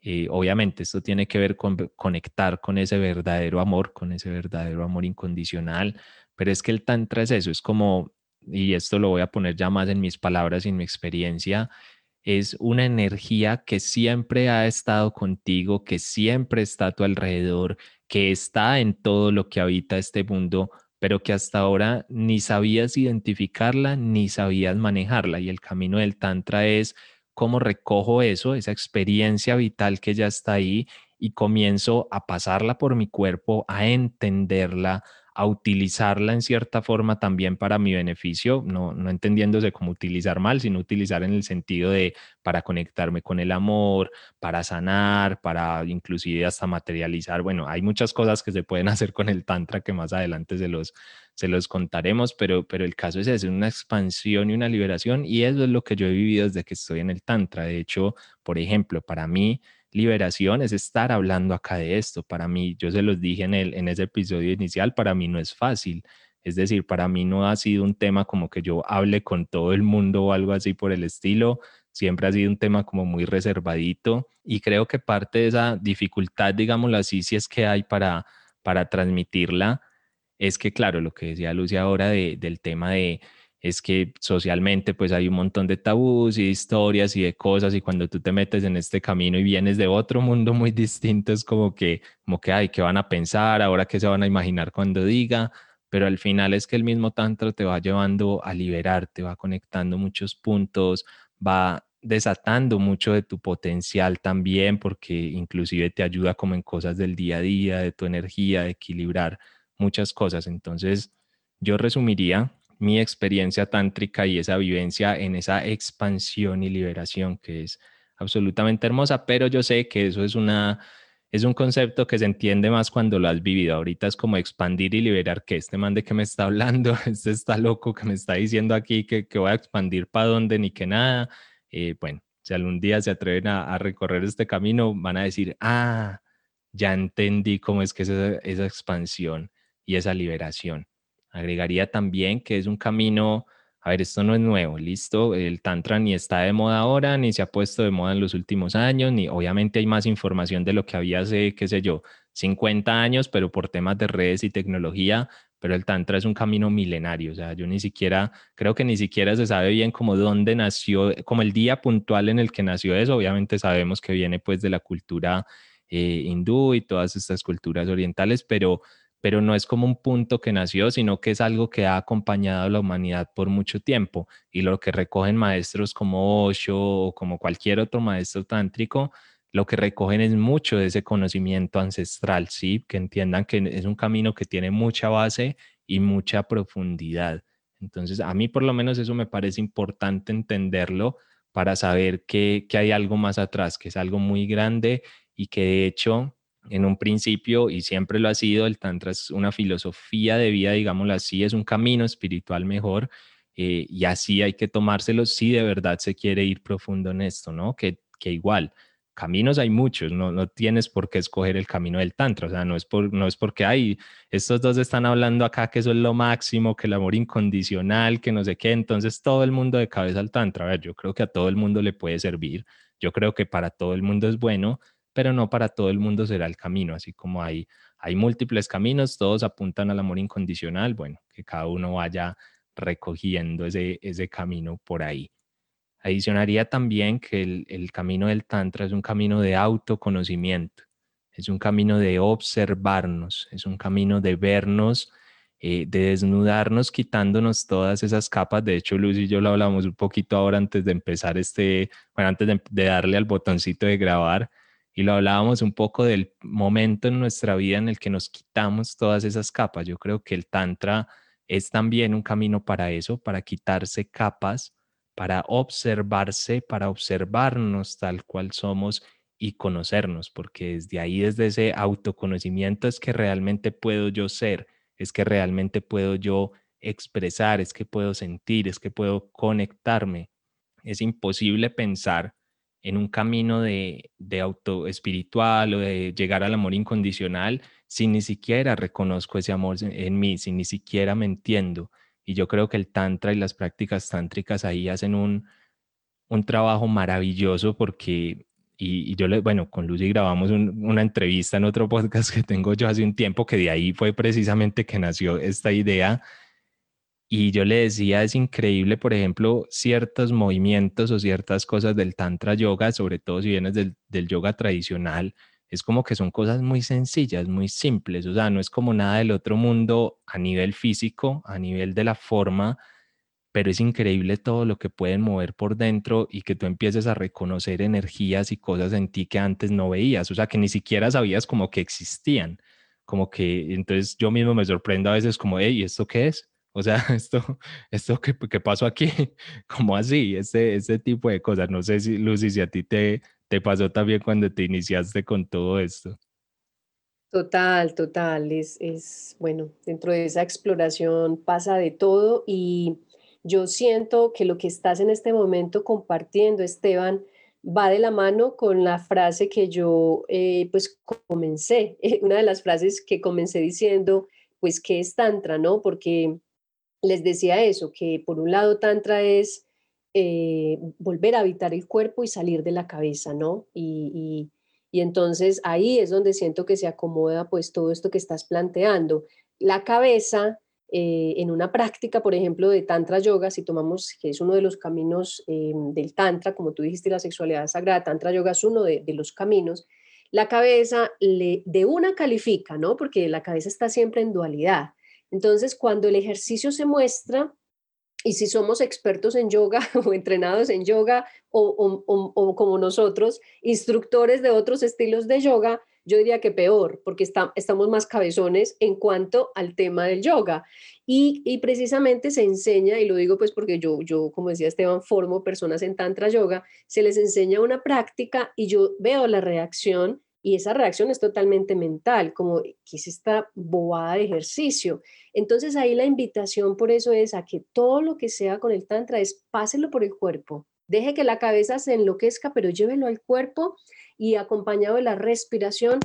Y obviamente esto tiene que ver con conectar con ese verdadero amor, con ese verdadero amor incondicional, pero es que el tantra es eso, es como, y esto lo voy a poner ya más en mis palabras y en mi experiencia, es una energía que siempre ha estado contigo, que siempre está a tu alrededor, que está en todo lo que habita este mundo, pero que hasta ahora ni sabías identificarla ni sabías manejarla. Y el camino del Tantra es cómo recojo eso, esa experiencia vital que ya está ahí y comienzo a pasarla por mi cuerpo, a entenderla, a utilizarla en cierta forma también para mi beneficio, no, no entendiéndose como utilizar mal, sino utilizar en el sentido de para conectarme con el amor, para sanar, para inclusive hasta materializar. Bueno, hay muchas cosas que se pueden hacer con el tantra que más adelante se los, se los contaremos, pero, pero el caso es es una expansión y una liberación y eso es lo que yo he vivido desde que estoy en el tantra. De hecho, por ejemplo, para mí liberación es estar hablando acá de esto. Para mí, yo se los dije en, el, en ese episodio inicial, para mí no es fácil. Es decir, para mí no ha sido un tema como que yo hable con todo el mundo o algo así por el estilo. Siempre ha sido un tema como muy reservadito y creo que parte de esa dificultad, digámoslo así, si es que hay para, para transmitirla, es que, claro, lo que decía Lucia ahora del tema de es que socialmente pues hay un montón de tabús y historias y de cosas y cuando tú te metes en este camino y vienes de otro mundo muy distinto es como que, como que, ay, ¿qué van a pensar? Ahora qué se van a imaginar cuando diga, pero al final es que el mismo tantra te va llevando a liberarte, va conectando muchos puntos, va desatando mucho de tu potencial también porque inclusive te ayuda como en cosas del día a día, de tu energía, de equilibrar muchas cosas. Entonces, yo resumiría mi experiencia tántrica y esa vivencia en esa expansión y liberación que es absolutamente hermosa, pero yo sé que eso es una es un concepto que se entiende más cuando lo has vivido. Ahorita es como expandir y liberar que este man de que me está hablando, este está loco que me está diciendo aquí que, que voy a expandir para dónde ni que nada. Eh, bueno, si algún día se atreven a, a, recorrer este camino, van a decir, ah, ya entendí cómo es que es esa, esa expansión y esa liberación. Agregaría también que es un camino, a ver, esto no es nuevo, listo, el Tantra ni está de moda ahora, ni se ha puesto de moda en los últimos años, ni obviamente hay más información de lo que había hace, qué sé yo, 50 años, pero por temas de redes y tecnología, pero el Tantra es un camino milenario, o sea, yo ni siquiera, creo que ni siquiera se sabe bien cómo dónde nació, como el día puntual en el que nació eso, obviamente sabemos que viene pues de la cultura eh, hindú y todas estas culturas orientales, pero pero no es como un punto que nació, sino que es algo que ha acompañado a la humanidad por mucho tiempo. Y lo que recogen maestros como Osho o como cualquier otro maestro tántrico, lo que recogen es mucho de ese conocimiento ancestral, ¿sí? Que entiendan que es un camino que tiene mucha base y mucha profundidad. Entonces, a mí por lo menos eso me parece importante entenderlo para saber que, que hay algo más atrás, que es algo muy grande y que de hecho en un principio y siempre lo ha sido, el Tantra es una filosofía de vida, digámoslo así, es un camino espiritual mejor eh, y así hay que tomárselo si de verdad se quiere ir profundo en esto, ¿no? Que, que igual, caminos hay muchos, no, no tienes por qué escoger el camino del Tantra, o sea, no es, por, no es porque hay, estos dos están hablando acá que eso es lo máximo, que el amor incondicional, que no sé qué, entonces todo el mundo de cabeza al Tantra, a ver, yo creo que a todo el mundo le puede servir, yo creo que para todo el mundo es bueno, pero no para todo el mundo será el camino, así como hay, hay múltiples caminos, todos apuntan al amor incondicional, bueno, que cada uno vaya recogiendo ese, ese camino por ahí. Adicionaría también que el, camino del Tantra es un camino de autoconocimiento, es un camino de observarnos, es un camino de vernos, eh, de desnudarnos, quitándonos todas esas capas. De hecho, Luz y yo lo hablamos un poquito ahora antes de empezar este, bueno, antes de darle al botoncito de grabar, y lo hablábamos un poco del momento en nuestra vida en el que nos quitamos todas esas capas. Yo creo que el Tantra es también un camino para eso, para quitarse capas, para observarse, para observarnos tal cual somos y conocernos, porque desde ahí, desde ese autoconocimiento es que realmente puedo yo ser, es que realmente puedo yo expresar, es que puedo sentir, es que puedo conectarme. Es imposible pensar en un camino de, de auto espiritual o de llegar al amor incondicional si ni siquiera reconozco ese amor en, mí, si ni siquiera me entiendo. Y yo creo que el tantra y las prácticas tántricas ahí hacen un, un trabajo maravilloso porque, y, yo le, bueno, con Lucy grabamos una entrevista en otro podcast que tengo yo hace un tiempo, que de ahí fue precisamente que nació esta idea y yo le decía, es increíble, por ejemplo, ciertos movimientos o ciertas cosas del Tantra Yoga, sobre todo si vienes del, del yoga tradicional, es como que son cosas muy sencillas, muy simples, o sea, no es como nada del otro mundo a nivel físico, a nivel de la forma, pero es increíble todo lo que pueden mover por dentro y que tú empieces a reconocer energías y cosas en ti que antes no veías, o sea, que ni siquiera sabías como que existían, como que entonces yo mismo me sorprendo a veces como, hey, ¿esto qué es? O sea, esto, esto que, pasó aquí, como así, ese, ese tipo de cosas. No sé si, Lucy, si a ti te, te pasó también cuando te iniciaste con todo esto. Total, total. Es, es, bueno, dentro de esa exploración pasa de todo y yo siento que lo que estás en este momento compartiendo, Esteban, va de la mano con la frase que yo eh, pues comencé, una de las frases que comencé diciendo, pues, ¿qué es Tantra, no? Porque les decía eso, que por un lado Tantra es eh, volver a habitar el cuerpo y salir de la cabeza, ¿no? Y, entonces ahí es donde siento que se acomoda pues todo esto que estás planteando. La cabeza, eh, en una práctica, por ejemplo, de Tantra Yoga, si tomamos que es uno de los caminos eh, del Tantra, como tú dijiste, la sexualidad sagrada, Tantra Yoga es uno de, de los caminos, la cabeza le, de una califica, ¿no? Porque la cabeza está siempre en dualidad entonces, cuando el ejercicio se muestra, y si somos expertos en yoga o entrenados en yoga o, como nosotros, instructores de otros estilos de yoga, yo diría que peor, porque estamos más cabezones en cuanto al tema del yoga. Y, precisamente se enseña, y lo digo pues porque yo, yo, como decía Esteban, formo personas en Tantra Yoga, se les enseña una práctica y yo veo la reacción y esa reacción es totalmente mental, como que es esta bobada de ejercicio. Entonces ahí la invitación por eso es a que todo lo que sea con el tantra es páselo por el cuerpo. Deje que la cabeza se enloquezca, pero llévelo al cuerpo y acompañado de la respiración,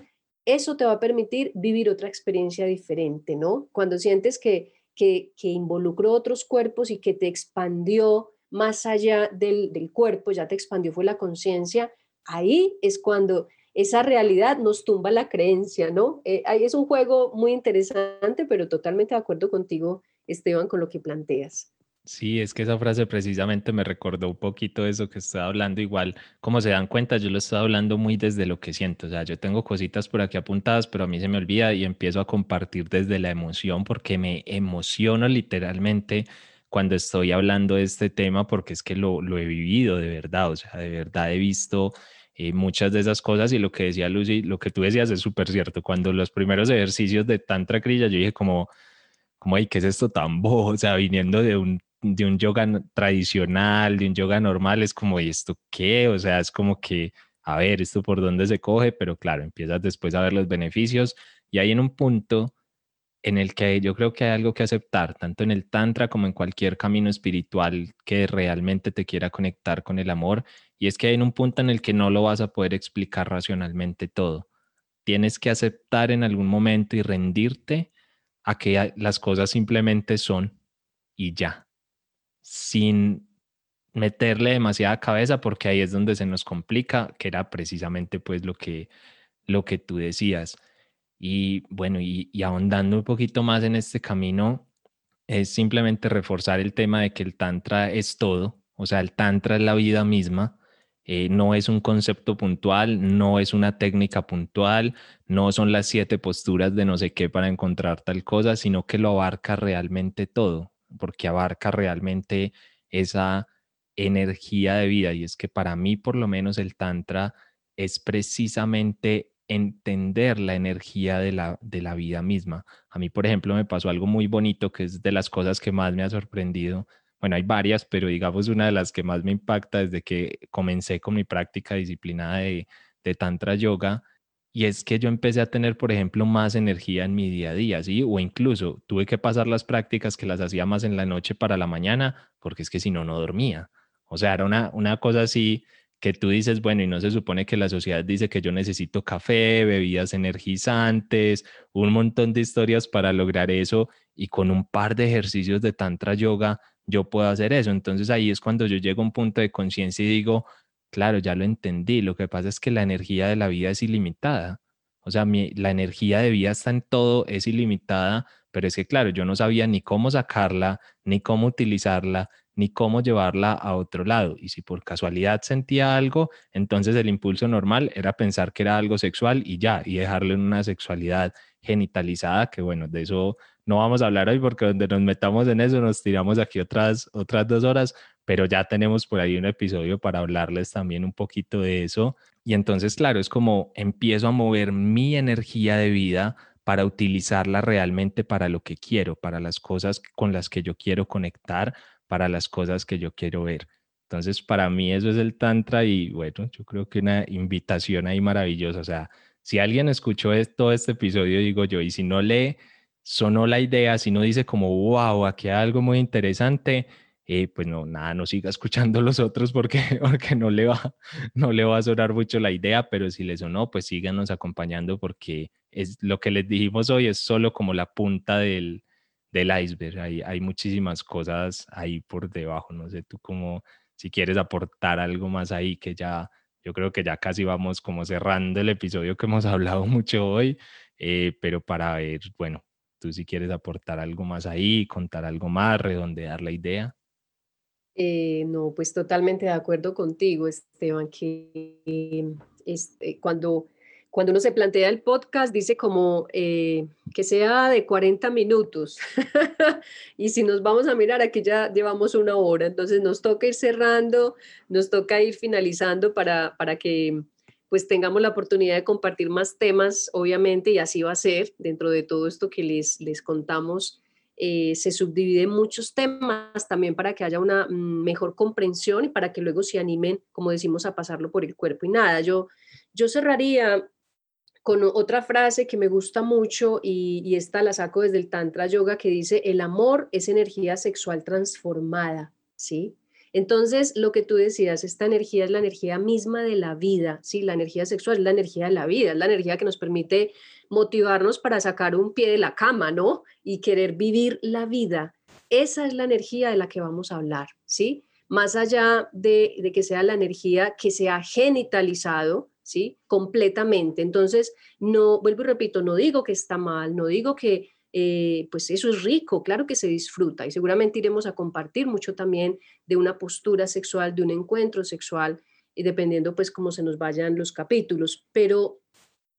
eso te va a permitir vivir otra experiencia diferente, ¿no? Cuando sientes que, que, que involucró otros cuerpos y que te expandió más allá del, del cuerpo, ya te expandió, fue la conciencia, ahí es cuando esa realidad nos tumba la creencia, ¿no? Eh, es un juego muy interesante, pero totalmente de acuerdo contigo, Esteban, con lo que planteas. Sí, es que esa frase precisamente me recordó un poquito eso que estaba hablando. Igual, como se dan cuenta, yo lo estaba hablando muy desde lo que siento. O sea, yo tengo cositas por aquí apuntadas, pero a mí se me olvida y empiezo a compartir desde la emoción porque me emociono literalmente cuando estoy hablando de este tema porque es que lo, lo he vivido de verdad. O sea, de verdad he visto y muchas de esas cosas y lo que decía Lucy, lo que tú decías es súper cierto. Cuando los primeros ejercicios de Tantra Kriya, yo dije como, como, ¿qué es esto tan bobo? O sea, viniendo de un, de un yoga tradicional, de un yoga normal, es como, ¿y esto qué? O sea, es como que a ver esto por dónde se coge, pero claro, empiezas después a ver los beneficios y hay en un punto en el que yo creo que hay algo que aceptar, tanto en el Tantra como en cualquier camino espiritual que realmente te quiera conectar con el amor, y es que hay un punto en el que no lo vas a poder explicar racionalmente todo. Tienes que aceptar en algún momento y rendirte a que las cosas simplemente son y ya, sin meterle demasiada cabeza porque ahí es donde se nos complica, que era precisamente pues lo que, lo que tú decías. Y bueno, y, ahondando un poquito más en este camino, es simplemente reforzar el tema de que el Tantra es todo, o sea, el Tantra es la vida misma, eh, no es un concepto puntual, no es una técnica puntual, no son las siete posturas de no sé qué para encontrar tal cosa, sino que lo abarca realmente todo, porque abarca realmente esa energía de vida. Y es que para mí, por lo menos, el Tantra es precisamente entender la energía de la, de la vida misma. A mí, por ejemplo, me pasó algo muy bonito que es de las cosas que más me ha sorprendido. Bueno, hay varias, pero digamos una de las que más me impacta desde que comencé con mi práctica disciplinada de, de Tantra Yoga. Y es que yo empecé a tener, por ejemplo, más energía en mi día a día, ¿sí? O incluso tuve que pasar las prácticas que las hacía más en la noche para la mañana, porque es que si no, no dormía. O sea, era una, una cosa así que tú dices, bueno, y no se supone que la sociedad dice que yo necesito café, bebidas energizantes, un montón de historias para lograr eso y con un par de ejercicios de tantra yoga yo puedo hacer eso. Entonces ahí es cuando yo llego a un punto de conciencia y digo, claro, ya lo entendí, lo que pasa es que la energía de la vida es ilimitada. O sea, la energía de vida está en todo, es ilimitada, pero es que, claro, yo no sabía ni cómo sacarla, ni cómo utilizarla, ni cómo llevarla a otro lado. Y si por casualidad sentía algo, entonces el impulso normal era pensar que era algo sexual y ya, y dejarlo en una sexualidad genitalizada, que bueno, de eso no vamos a hablar hoy porque donde nos metamos en eso nos tiramos aquí otras, otras dos horas, pero ya tenemos por ahí un episodio para hablarles también un poquito de eso. Y entonces, claro, es como empiezo a mover mi energía de vida para utilizarla realmente para lo que quiero, para las cosas con las que yo quiero conectar, para las cosas que yo quiero ver. Entonces, para mí eso es el Tantra y bueno, yo creo que una invitación ahí maravillosa. O sea, si alguien escuchó todo este episodio, digo yo, y si no le sonó la idea, si no dice como, wow, aquí hay algo muy interesante, eh, pues no, nada, no siga escuchando los otros porque, porque no, le va, no le va a sonar mucho la idea, pero si les sonó, pues síganos acompañando porque es lo que les dijimos hoy es solo como la punta del, del iceberg. Hay, hay muchísimas cosas ahí por debajo. No sé tú cómo, si quieres aportar algo más ahí, que ya, yo creo que ya casi vamos como cerrando el episodio que hemos hablado mucho hoy, eh, pero para ver, bueno, tú si quieres aportar algo más ahí, contar algo más, redondear la idea. Eh, no, pues totalmente de acuerdo contigo, Esteban, que este, cuando cuando uno se plantea el podcast, dice como eh, que sea de 40 minutos. y si nos vamos a mirar, aquí ya llevamos una hora, entonces nos toca ir cerrando, nos toca ir finalizando para, para que pues tengamos la oportunidad de compartir más temas, obviamente, y así va a ser dentro de todo esto que les, les contamos. Eh, se subdividen muchos temas también para que haya una mm, mejor comprensión y para que luego se animen, como decimos, a pasarlo por el cuerpo. Y nada, yo, yo cerraría con otra frase que me gusta mucho y, esta la saco desde el Tantra Yoga que dice, el amor es energía sexual transformada, ¿sí? Entonces, lo que tú decías, esta energía es la energía misma de la vida, ¿sí? La energía sexual es la energía de la vida, es la energía que nos permite motivarnos para sacar un pie de la cama, ¿no? Y querer vivir la vida. Esa es la energía de la que vamos a hablar, ¿sí? Más allá de, de que sea la energía que se ha genitalizado, ¿sí? Completamente. Entonces, no, vuelvo y repito, no digo que está mal, no digo que, eh, pues eso es rico, claro que se disfruta y seguramente iremos a compartir mucho también de una postura sexual, de un encuentro sexual, y dependiendo pues cómo se nos vayan los capítulos, pero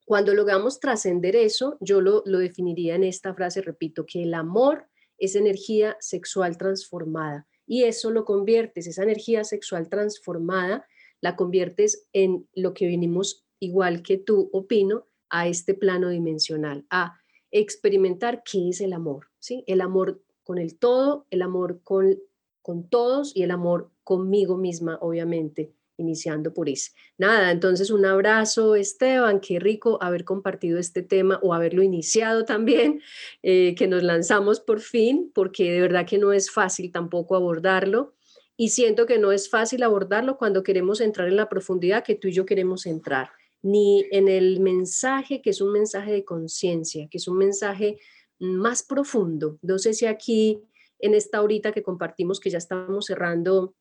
cuando logramos trascender eso, yo lo, lo definiría en esta frase, repito, que el amor es energía sexual transformada y eso lo conviertes, esa energía sexual transformada, la conviertes en lo que venimos igual que tú, opino, a este plano dimensional, a experimentar qué es el amor, ¿sí? El amor con el todo, el amor con, con todos y el amor conmigo misma, obviamente. iniciando por ese. Nada, entonces un abrazo Esteban, qué rico haber compartido este tema o haberlo iniciado también, eh, que nos lanzamos por fin, porque de verdad que no es fácil tampoco abordarlo y siento que no es fácil abordarlo cuando queremos entrar en la profundidad que tú y yo queremos entrar, ni en el mensaje que es un mensaje de conciencia, que es un mensaje más profundo. No sé si aquí en esta horita que compartimos, que ya estamos cerrando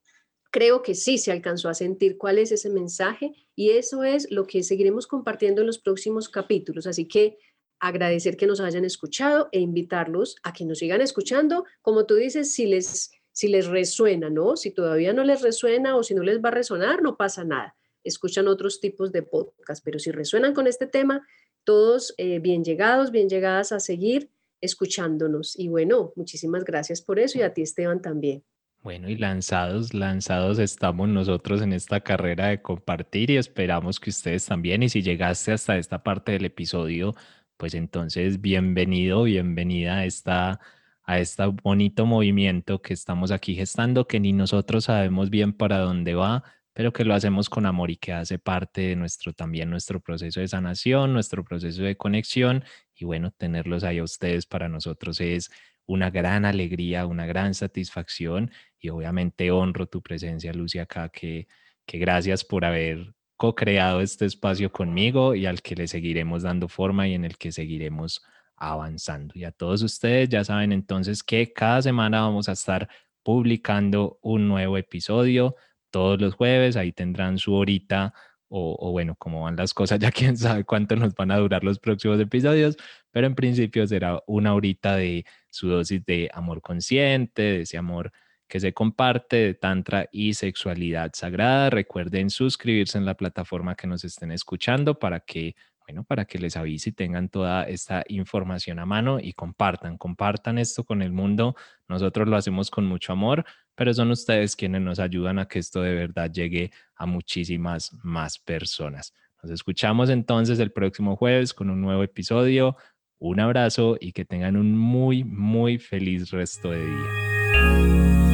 creo que sí se alcanzó a sentir cuál es ese mensaje y eso es lo que seguiremos compartiendo en los próximos capítulos. Así que agradecer que nos hayan escuchado e invitarlos a que nos sigan escuchando, como tú dices, si les, si les resuena, ¿no? Si todavía no les resuena o si no les va a resonar, no pasa nada. Escuchan otros tipos de podcast, pero si resuenan con este tema, todos eh, bien llegados, bien llegadas a seguir escuchándonos. Y bueno, muchísimas gracias por eso y a ti, Esteban, también. Bueno, y lanzados, lanzados estamos nosotros en esta carrera de compartir y esperamos que ustedes también. Y si llegaste hasta esta parte del episodio, pues entonces bienvenido, bienvenida a esta a este bonito movimiento que estamos aquí gestando, que ni nosotros sabemos bien para dónde va, pero que lo hacemos con amor y que hace parte de nuestro también nuestro proceso de sanación, nuestro proceso de conexión. Y bueno, tenerlos ahí a ustedes para nosotros es una gran alegría, una gran satisfacción. Y obviamente honro tu presencia, Lucia, acá, que, que gracias por haber co-creado este espacio conmigo y al que le seguiremos dando forma y en el que seguiremos avanzando. Y a todos ustedes ya saben entonces que cada semana vamos a estar publicando un nuevo episodio todos los jueves, ahí tendrán su horita o, bueno, cómo van las cosas, ya quién sabe cuánto nos van a durar los próximos episodios, pero en principio será una horita de su dosis de amor consciente, de ese amor que se comparte de Tantra y sexualidad sagrada. Recuerden suscribirse en la plataforma que nos estén escuchando para que, bueno, para que les avise y tengan toda esta información a mano y compartan, compartan esto con el mundo. Nosotros lo hacemos con mucho amor, pero son ustedes quienes nos ayudan a que esto de verdad llegue a muchísimas más personas. Nos escuchamos entonces el próximo jueves con un nuevo episodio. Un abrazo y que tengan un muy, muy feliz resto de día.